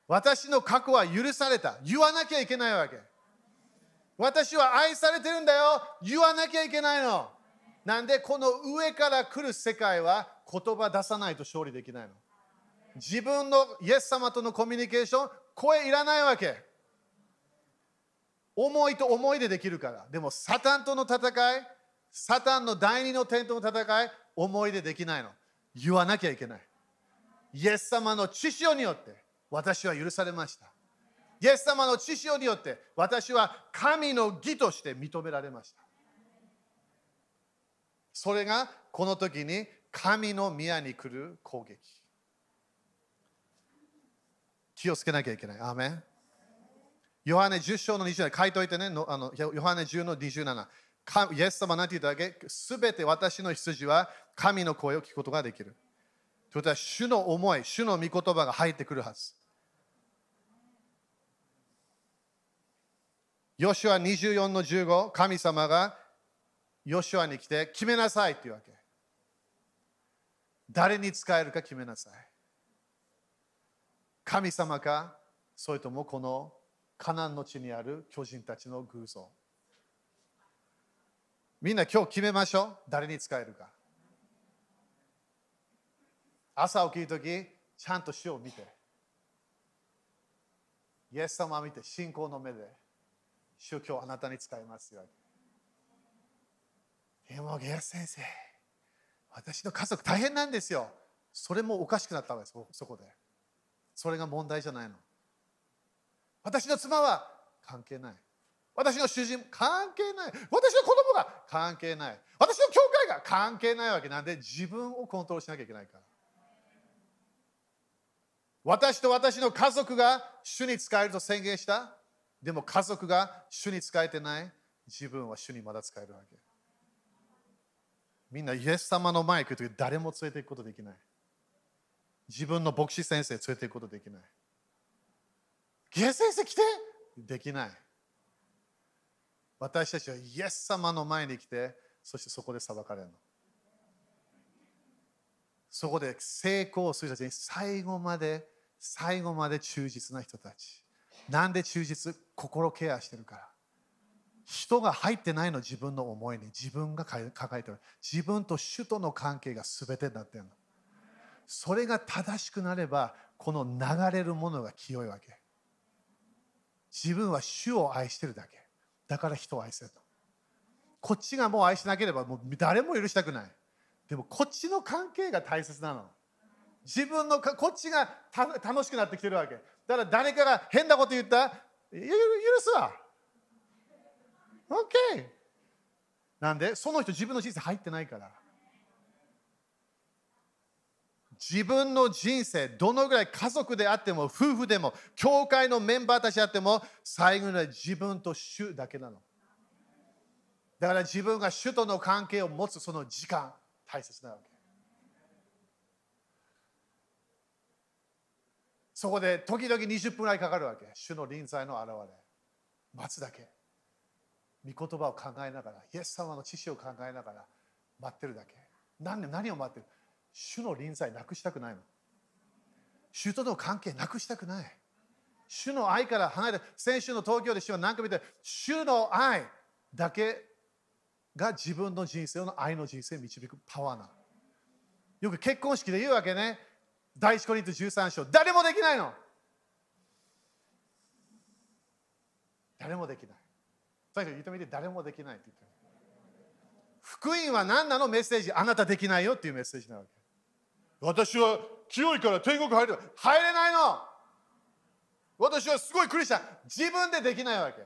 私の過去は許された。言わなきゃいけないわけ。私は愛されてるんだよ。言わなきゃいけないの。なんでこの上から来る世界は言葉出さないと勝利できないの。自分のイエス様とのコミュニケーション、声いらないわけ。思いと思いでできるから。でも、サタンとの戦い、サタンの第二の点との戦い、思いでできないの。言わなきゃいけない。イエス様の知潮によって私は許されました。イエス様の知潮によって私は神の義として認められました。それがこの時に神の宮に来る攻撃。気をつけなきゃいけない。アーメンヨハネ10章の27書いといてね、あのヨハネ10の27。イエス様なんて言っただけ？すべて私の羊は神の声を聞くことができる。ということは、主の思い、主の御言葉が入ってくるはず。ヨシュア24の15、神様がヨシュアに来て決めなさいっていうわけ。誰に使えるか決めなさい。神様か、それともこのカナンの地にある巨人たちの偶像。みんな今日決めましょう。誰に使えるか。朝起きるとき、ちゃんと主を見て。イエス様を見て、信仰の目で、主今日あなたに使いますよ。でも、ゲア先生、私の家族大変なんですよ。それもおかしくなったわけです、そこで。それが問題じゃないの。私の妻は関係ない。私の主人関係ない。私の子供が関係ない。私の教会が関係ないわけなんで自分をコントロールしなきゃいけないから。私と私の家族が主に使えると宣言した？でも家族が主に使えてない？自分は主にまだ使えるわけ。みんなイエス様の前に来るとき誰も連れて行くことできない。自分の牧師先生連れて行くことできない。イエス先生来て？できない。私たちはイエス様の前に来て、そしてそこで裁かれるの。そこで成功する人たちに最後まで、最後まで忠実な人たち。なんで忠実？心ケアしてるから。人が入ってないの自分の思いに自分が抱えてる。自分と主との関係が全てになってるの。それが正しくなればこの流れるものが清いわけ。自分は主を愛してるだけ。だから人を愛せるとこっちがもう愛しなければもう誰も許したくない。でもこっちの関係が大切なの。自分のこっちが楽しくなってきてるわけ。だから誰かが変なこと言った？ら許すわ。OK なんで？その人自分の人生入ってないから。自分の人生どのぐらい家族であっても夫婦でも教会のメンバーたちであっても最後には自分と主だけなの。だから自分が主との関係を持つその時間。大切なわけ。そこで時々20分ぐらいかかるわけ。主の臨在の現れ。待つだけ。御言葉を考えながらイエス様の知識を考えながら待ってるだけ。何何を待ってる？主の臨在なくしたくないの。主との関係なくしたくない。主の愛から離れて先週の東京で主は何回も言って主の愛だけが自分の人生の愛の人生を導くパワーなの。よく結婚式で言うわけね。第一コリント13章。誰もできないの。誰もできない。最初言ってみて誰もできないって言って福音は何なの？メッセージ。あなたできないよっていうメッセージなわけ。私は清いから天国入る。入れないの。私はすごいクリスチャン。自分でできないわけ。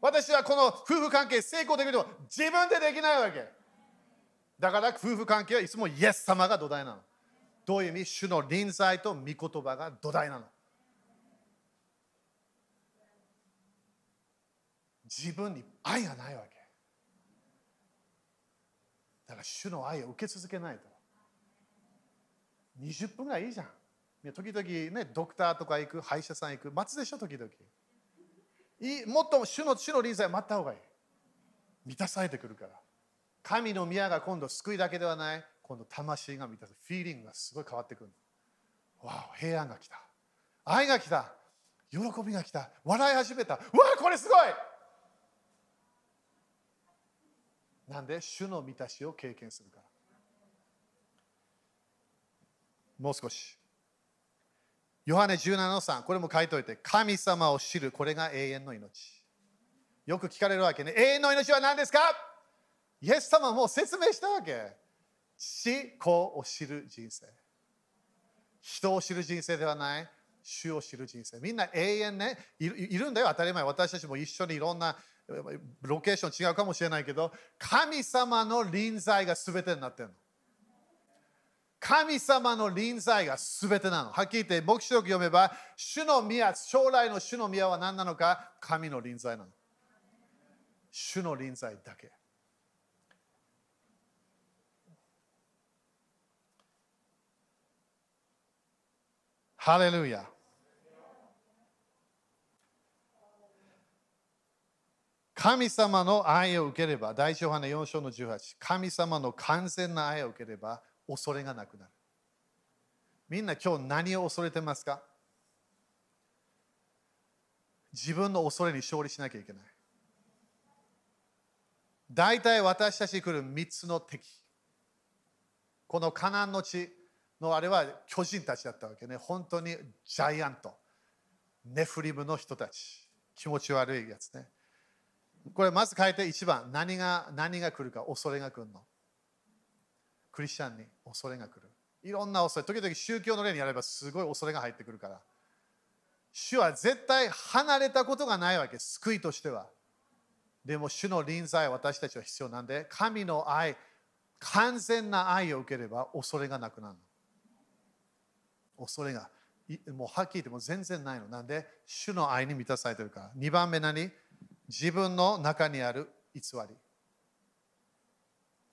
私はこの夫婦関係成功できると自分でできないわけだから夫婦関係はいつもイエス様が土台なのどういう意味？主の臨在と御言葉が土台なの自分に愛がないわけだから主の愛を受け続けないと。20分ぐらいいいじゃん。時々ね、ドクターとか行く、歯医者さん行く、待つでしょ、時々。いもっと主の主の臨在待った方がいい。満たされてくるから。神の宮が今度救いだけではない、今度魂が満たす。フィーリングがすごい変わってくる。わあ、平安が来た。愛が来た。喜びが来た。笑い始めた。わあ、これすごいなんで？主の満たしを経験するから。もう少し。ヨハネ17の3、これも書いといて、神様を知る、これが永遠の命。よく聞かれるわけね。永遠の命は何ですか？イエス様もう説明したわけ。死、子を知る人生。人を知る人生ではない、主を知る人生。みんな永遠ね、いるんだよ、当たり前。私たちも一緒にいろんなロケーション違うかもしれないけど、神様の臨在が全てになってるの。神様の臨在が全てなの。はっきり言って、黙示録読めば、主の宮、将来の主の宮は何なのか？神の臨在なの。主の臨在だけ。ハレルヤ。神様の愛を受ければ、第一ヨハネ4章の18、神様の完全な愛を受ければ、恐れがなくなる。みんな今日何を恐れてますか？自分の恐れに勝利しなきゃいけない。大体私たちに来る3つの敵。このカナンの地のあれは巨人たちだったわけね。本当にジャイアント。ネフリムの人たち。気持ち悪いやつね。これまず書いて1番何が何が来るか恐れが来るのクリスチャンに恐れが来る。いろんな恐れ。時々宗教の例にやればすごい恐れが入ってくるから。主は絶対離れたことがないわけ。救いとしては。でも主の臨在私たちは必要なんで神の愛完全な愛を受ければ恐れがなくなるの。恐れがもうはっきり言っても全然ないの。なんで主の愛に満たされてるから。2番目何？自分の中にある偽り。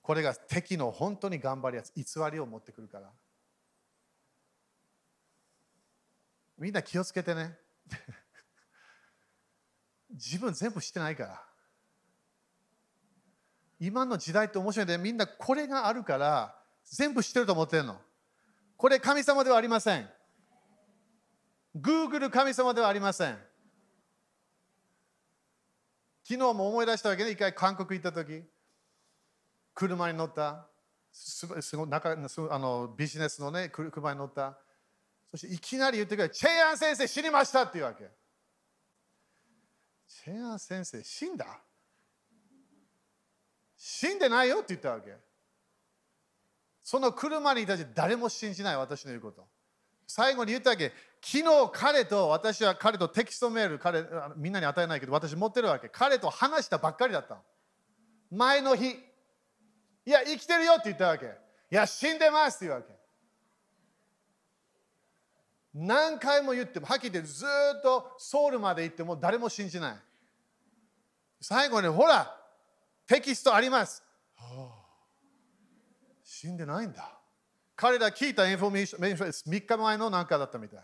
これが敵の本当に頑張るやつ偽りを持ってくるから。みんな気をつけてね。*laughs* 自分全部知ってないから。今の時代って面白いでみんなこれがあるから全部知ってると思ってるの。これ神様ではありません。Google 神様ではありません。昨日も思い出したわけね、一回韓国行った時。車に乗った、すごい中あのビジネスのね、車に乗った。そしていきなり言ってくれ、チェアン先生死にましたっていうわけ。チェアン先生死んだ？死んでないよって言ったわけ。その車にいたち誰も信じない私の言うこと。最後に言ったわけ。昨日彼と私は彼とテキストメール彼みんなに与えないけど私持ってるわけ彼と話したばっかりだった前の日いや生きてるよって言ったわけ。いや死んでますって言うわけ。何回も言ってもはっきり言ってずっとソウルまで行っても誰も信じない。最後にほらテキストあります、死んでないんだ。彼ら聞いたインフォメーション3日前の何かだったみたい。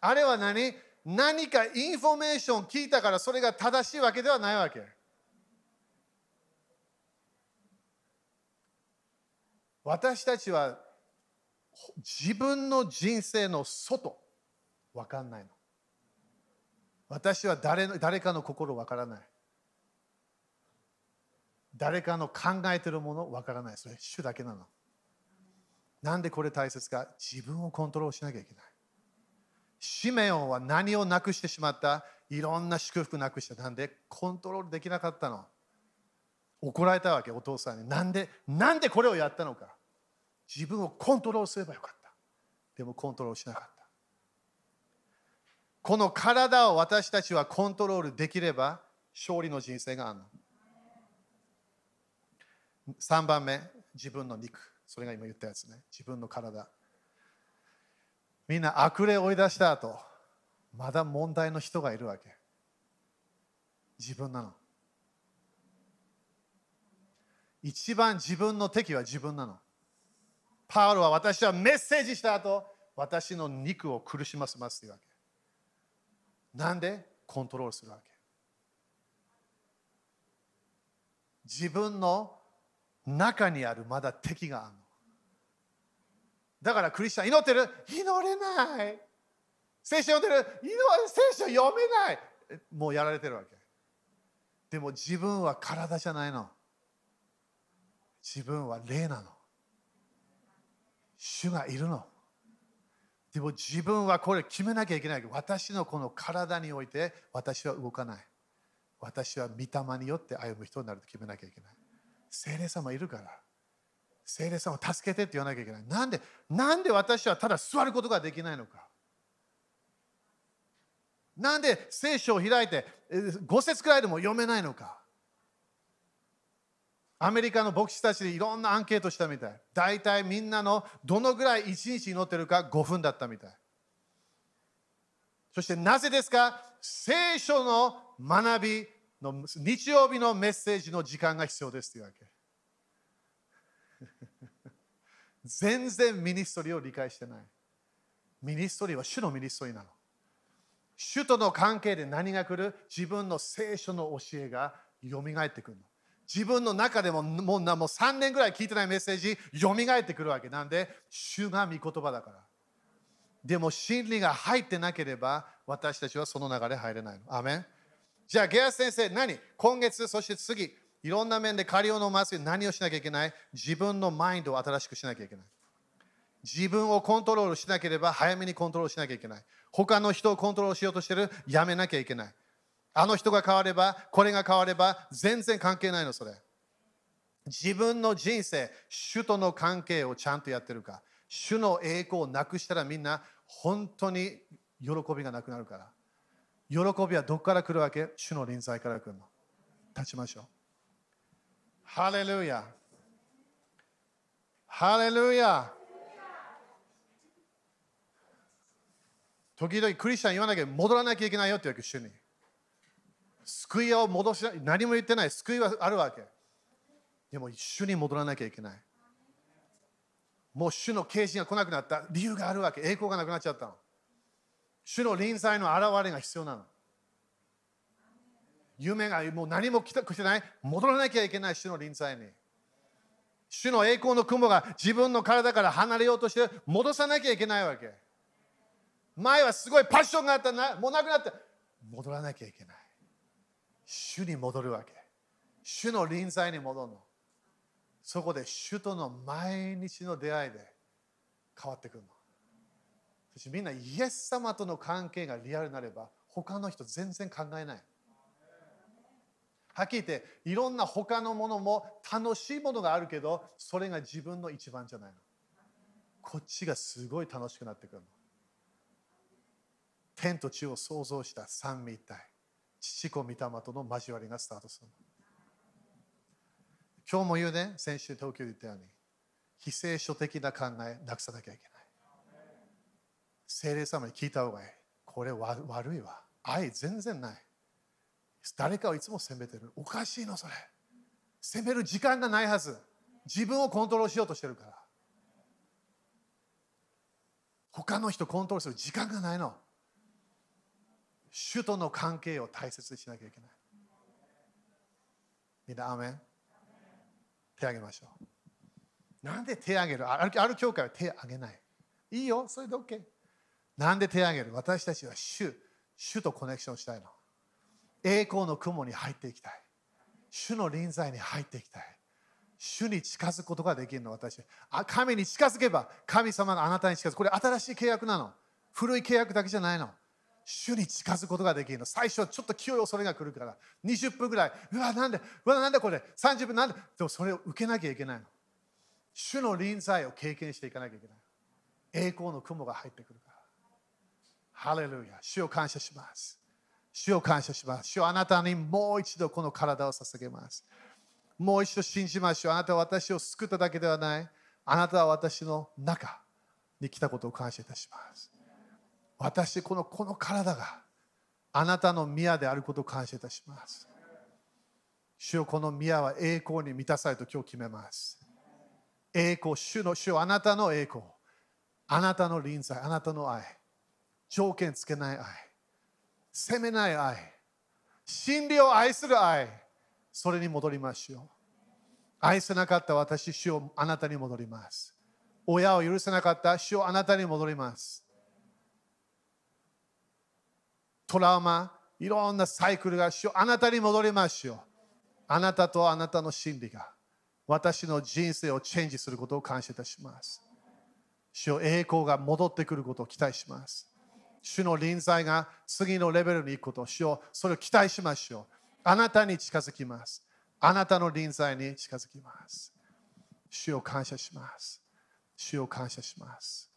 あれは何？何かインフォメーション聞いたからそれが正しいわけではないわけ。私たちは自分の人生の外わかんないの。私は誰誰かの心わからない。誰かの考えてるものわからない。それ主だけなの。なんでこれ大切か自分をコントロールしなきゃいけない。シメオンは何をなくしてしまったいろんな祝福なくした。なんでコントロールできなかったの怒られたわけ、お父さんに。なんで、なんでこれをやったのか自分をコントロールすればよかった。でもコントロールしなかった。この体を私たちはコントロールできれば勝利の人生があるの。3番目、自分の肉。それが今言ったやつね。自分の体。みんな悪霊を追い出した後、まだ問題の人がいるわけ。自分なの。一番自分の敵は自分なの。パウロは私はメッセージした後、私の肉を苦しませますというわけ。なんで？コントロールするわけ。自分の中にあるまだ敵があるの。だからクリスチャン祈ってる？祈れない。聖書読んでる？聖書読めない。もうやられてるわけ。でも自分は体じゃないの。自分は霊なの。主がいるの。でも自分はこれ決めなきゃいけない。私のこの体において私は動かない。私は御霊によって歩む人になると決めなきゃいけない。聖霊様いるから。聖霊様助けてって言わなきゃいけない。なんでなんで私はただ座ることができないのか。なんで聖書を開いて5節くらいでも読めないのか。アメリカの牧師たちでいろんなアンケートしたみたい。大体みんなのどのぐらい1日祈ってるか5分だったみたい。そしてなぜですか？聖書の学びの日曜日のメッセージの時間が必要ですというわけ。*laughs* 全然ミニストリーを理解してない。ministry は主の ministry なの。主との関係で何が来る？自分の聖書の教えがよみがえってくるの。自分の中でももうもう3年ぐらい聞いてないメッセージよみがえってくるわけ。なんで主が御言葉だから。でも真理が入ってなければ私たちはその流れ入れないの。アメン。じゃあゲアス先生何？今月そして次いろんな面で借りを飲ます。何をしなきゃいけない？自分のマインドを新しくしなきゃいけない。自分をコントロールしなければ早めにコントロールしなきゃいけない。他の人をコントロールしようとしてる？やめなきゃいけない。あの人が変わればこれが変われば全然関係ないのそれ。自分の人生主との関係をちゃんとやってるか。主の栄光をなくしたらみんな本当に喜びがなくなるから。喜びはどこから来るわけ？主の臨在から来るの。立ちましょう。ハレルヤ。ハレルヤ。時々クリスチャン言わなきゃ戻らなきゃいけないよって言うわけ、主に。救いを戻し何も言ってない、救いはあるわけ。でも、主に戻らなきゃいけない。もう主の啓示が来なくなった理由があるわけ。栄光がなくなっちゃったの。主の臨在の現れが必要なの。夢がもう何も来てない、戻らなきゃいけない主の臨在に。主の栄光の雲が自分の体から離れようとして戻さなきゃいけないわけ。前はすごいパッションがあったな、もうなくなって、戻らなきゃいけない。主に戻るわけ。主の臨在に戻るの。そこで主との毎日の出会いで変わってくるの。そしてみんなイエス様との関係がリアルになれば他の人全然考えない。はっきり言っていろんな他のものも楽しいものがあるけどそれが自分の一番じゃないの。こっちがすごい楽しくなってくるの。天と地を創造した三位一体父子御霊との交わりがスタートする今日も言うね先週東京で言ったように非聖書的な考えなくさなきゃいけない。精霊様に聞いた方がいい。これは悪いわ。愛全然ない。誰かをいつも責めてる。おかしいのそれ。責める時間がないはず。自分をコントロールしようとしてるから。他の人コントロールする時間がないの。主との関係を大切にしなきゃいけない。みんな、アメン手挙げましょう。なんで手挙げる？あるある教会は手挙げない。いいよ、それで OK。なんで手挙げる？私たちは主、主とコネクションしたいの。栄光の雲に入っていきたい。主の臨在に入っていきたい。主に近づくことができるの、私。あ神に近づけば、神様があなたに近づく。これ新しい契約なの。古い契約だけじゃないの。主に近づくことができるの。最初はちょっと清い恐れが来るから、20分ぐらい、うわ、なんで、うわ、なんだこれ、30分、なんで、でもそれを受けなきゃいけないの。主の臨在を経験していかなきゃいけない。栄光の雲が入ってくるから。ハレルヤ。主を感謝します。主を感謝します。主をあなたにもう一度この体を捧げます。もう一度信じましょう。あなたは私を救っただけではない。あなたは私の中に来たことを感謝いたします。私このこの体があなたの宮であることを感謝いたします主よこの宮は栄光に満たされと今日決めます。栄光、主の主よあなたの栄光、あなたの臨在、あなたの愛、条件つけない愛、責めない愛、真理を愛する愛、それに戻りましょう。愛せなかった私、主をあなたに戻ります。親を許せなかった主をあなたに戻ります。トラウマ、いろんなサイクルが主をあなたに戻りましょう。あなたとあなたの真理が私の人生をチェンジすることを感謝いたします。主よ栄光が戻ってくることを期待します。主の臨在が次のレベルに行くことを主よそれを期待しましょう。あなたに近づきます。あなたの臨在に近づきます。主を感謝します。主を感謝します。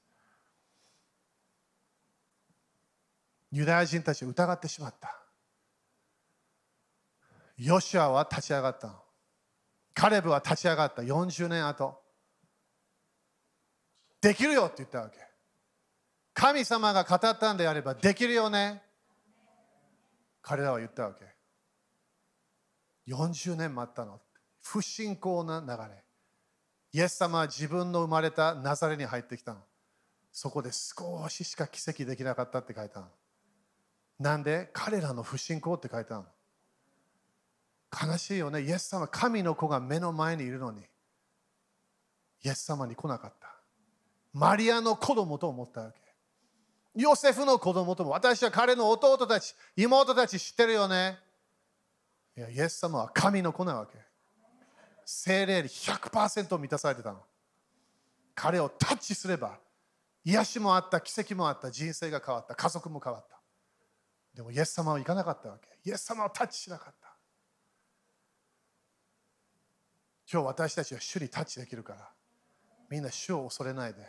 ユダヤ人たちを疑ってしまった。ヨシュアは立ち上がった。カレブは立ち上がった40年後。できるよって言ったわけ。神様が語ったんであればできるよね。彼らは言ったわけ。40年待ったの。不信仰な流れ。イエス様は自分の生まれたナザレに入ってきたの。そこで少ししか奇跡できなかったって書いたの。なんで？彼らの不信仰って書いたの。悲しいよね。イエス様、神の子が目の前にいるのに、イエス様に来なかった。マリアの子供と思ったわけ。ヨセフの子供とも、私は彼の弟たち、妹たち知ってるよね。いや、イエス様は神の子なわけ。精霊に100%満たされてたの。彼をタッチすれば、癒しもあった、奇跡もあった、人生が変わった、家族も変わった。でもイエス様は行かなかったわけ。イエス様をタッチしなかった。今日私たちは主にタッチできるから、みんな主を恐れないで。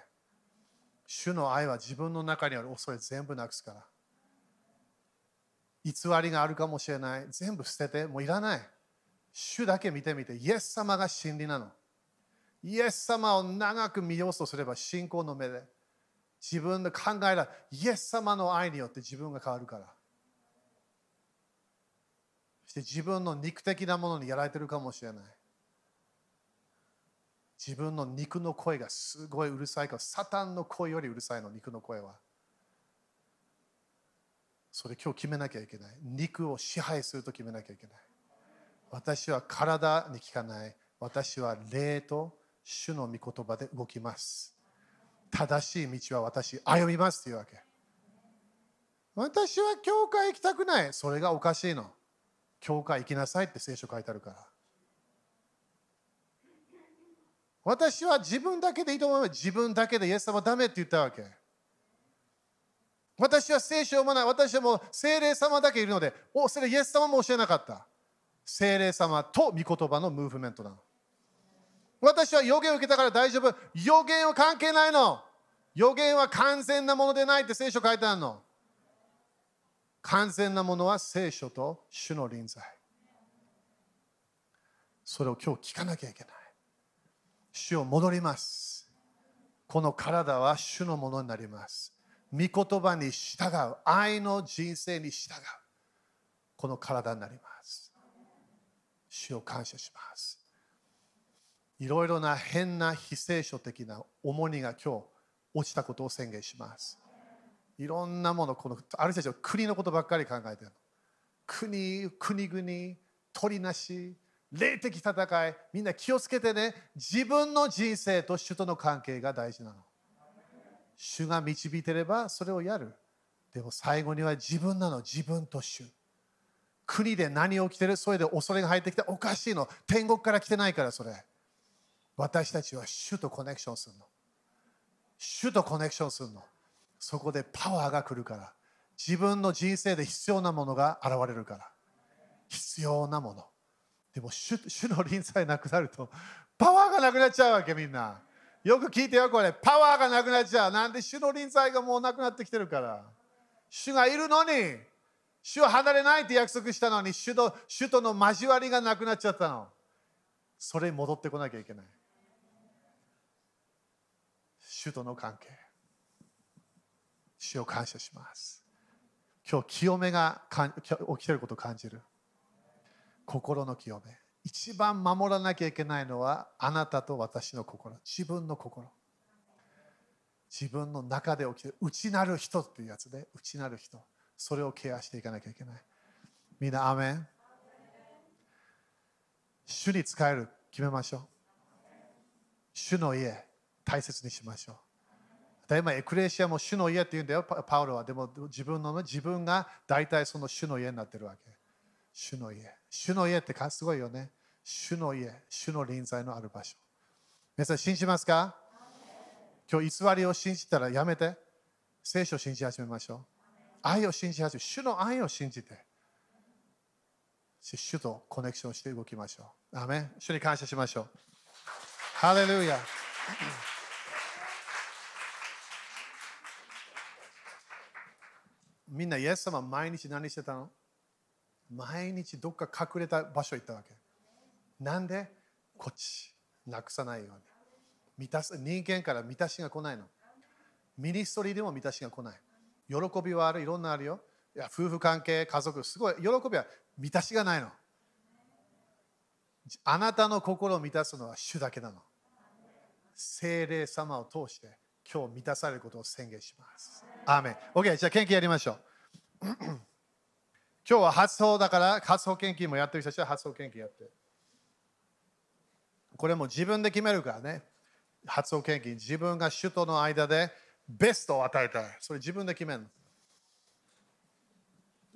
主の愛は自分の中にある恐れ全部なくすから。偽りがあるかもしれない。全部捨てて、もういらない。主だけ見てみて、イエス様が真理なの。イエス様を長く見ようとすれば信仰の目で。自分で考えらイエス様の愛によって自分が変わるから。そして自分の肉的なものにやられてるかもしれない。自分の肉の声がすごいうるさいから、サタンの声よりうるさいの、肉の声は。それ今日決めなきゃいけない。肉を支配すると決めなきゃいけない。私は体に聞かない。私は霊と主の御言葉で動きます。正しい道は私歩みますというわけ。私は教会行きたくない。それがおかしいの。教会行きなさいって聖書書いてあるから。私は自分だけでいいと思う。自分だけでイエス様ダメって言ったわけ。私は聖書を読まない。私はもう聖霊様だけいるので、おそれイエス様も教えなかった。聖霊様と御言葉のムーブメントなの。私は予言を受けたから大丈夫。予言は関係ないの。予言は完全なものでないって聖書書いてあるの。完全なものは聖書と主の臨在。それを今日聞かなきゃいけない。主を戻ります。この体は主のものになります。御言葉に従う。愛の人生に従う。この体になります。主を感謝します。いろいろな変な非聖書的な重荷が今日落ちたことを宣言します。いろんなもの、このある人たちは国のことばっかり考えてる。国、国々、鳥なし、霊的戦い、みんな気をつけてね。自分の人生と主との関係が大事なの。主が導いてればそれをやる。でも最後には自分なの、自分と主。国で何起きてる？それで恐れが入ってきておかしいの。天国から来てないからそれ。私たちは主とコネクションするの。主とコネクションするの。そこでパワーが来るから。自分の人生で必要なものが現れるから。必要なもの。でも主の臨在なくなるとパワーがなくなっちゃうわけみんな。よく聞いてよこれ。パワーがなくなっちゃう。なんで主の臨在がもうなくなってきてるから。主がいるのに主は離れないって約束したのに主と主との交わりがなくなっちゃったの。それに戻ってこなきゃいけない。主との関係。主を感謝します。今日、清めが起きていることを感じる。心の清め。一番守らなきゃいけないのはあなたと私の心、自分の心。自分の中で起きてる内なる人っていうやつで、内なる人。それをケアしていかなきゃいけない。みんな、アメン。主に使える、決めましょう。主の家、大切にしましょう。で今、エクレシアも主の家って言うんだよ、パウロは。でも自分の自分が大体その主の家になってるわけ。主の家。主の家ってすごいよね。主の家、主の臨在のある場所。皆さん信じますか？今日偽りを信じたらやめて。聖書を信じ始めましょう。愛を信じ始め、主の愛を信じて。主とコネクションして動きましょう。アメン主に感謝しましょう。ハレルヤ。みんな、イエス様毎日何してたの？毎日どっか隠れた場所行ったわけ。なんで？こっち、なくさないように。満たす人間から満たしが来ないの。ミニストリーでも満たしが来ない。喜びはある、いろんなあるよ。いや夫婦関係、家族、すごい。喜びは満たしがないの。あなたの心を満たすのは主だけなの。精霊様を通して今日満たされることを宣言します。アーメン。OK、じゃあ献金やりましょう。*clears throat* 今日は発送だから発送献金もやってる人たちは発送献金やってこれも自分で決めるからね。発送献金。自分が首都の間でベストを与えたい。それ自分で決める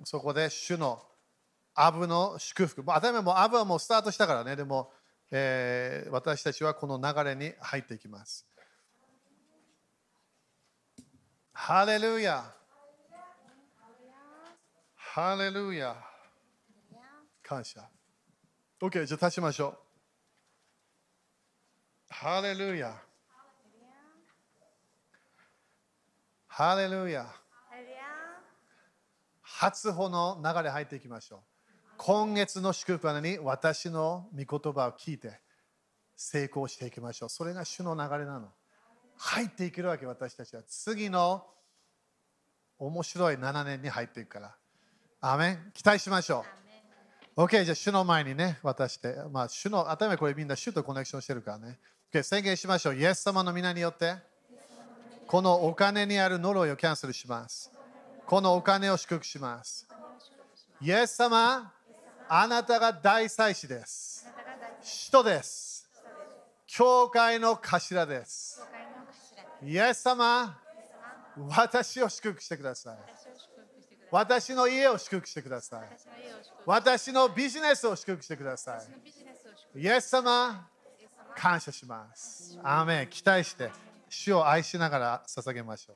そこで主のアブの祝福。当たり前もアブはもうスタートしたからね。でも、えー、私たちはこの流れに入っていきます。ハレルヤハレルヤ感謝。OK、じゃあ立ちましょう。ハレルヤハレルヤ初歩の流れ入っていきましょう。今月の祝福は何？私の御言葉を聞いて成功していきましょう。それが主の流れなの。入っていけるわけ、私たちは。次の面白い7年に入っていくから。アメン期待しましょう。OK、じゃあ主の前にね、渡して。まあ、主の、当たり前これみんな主とコネクションしてるからね。OK、宣言しましょう。イエス様の皆によって、このお金にある呪いをキャンセルします。このお金を祝福します。イエス様、あなたが大祭司です。人です。教会の頭です。イエス様、私を祝福してください。私の家を祝福してください。私のビジネスを祝福してください。イエス様、感謝します。アーメン期待して、主を愛しながら捧げましょう。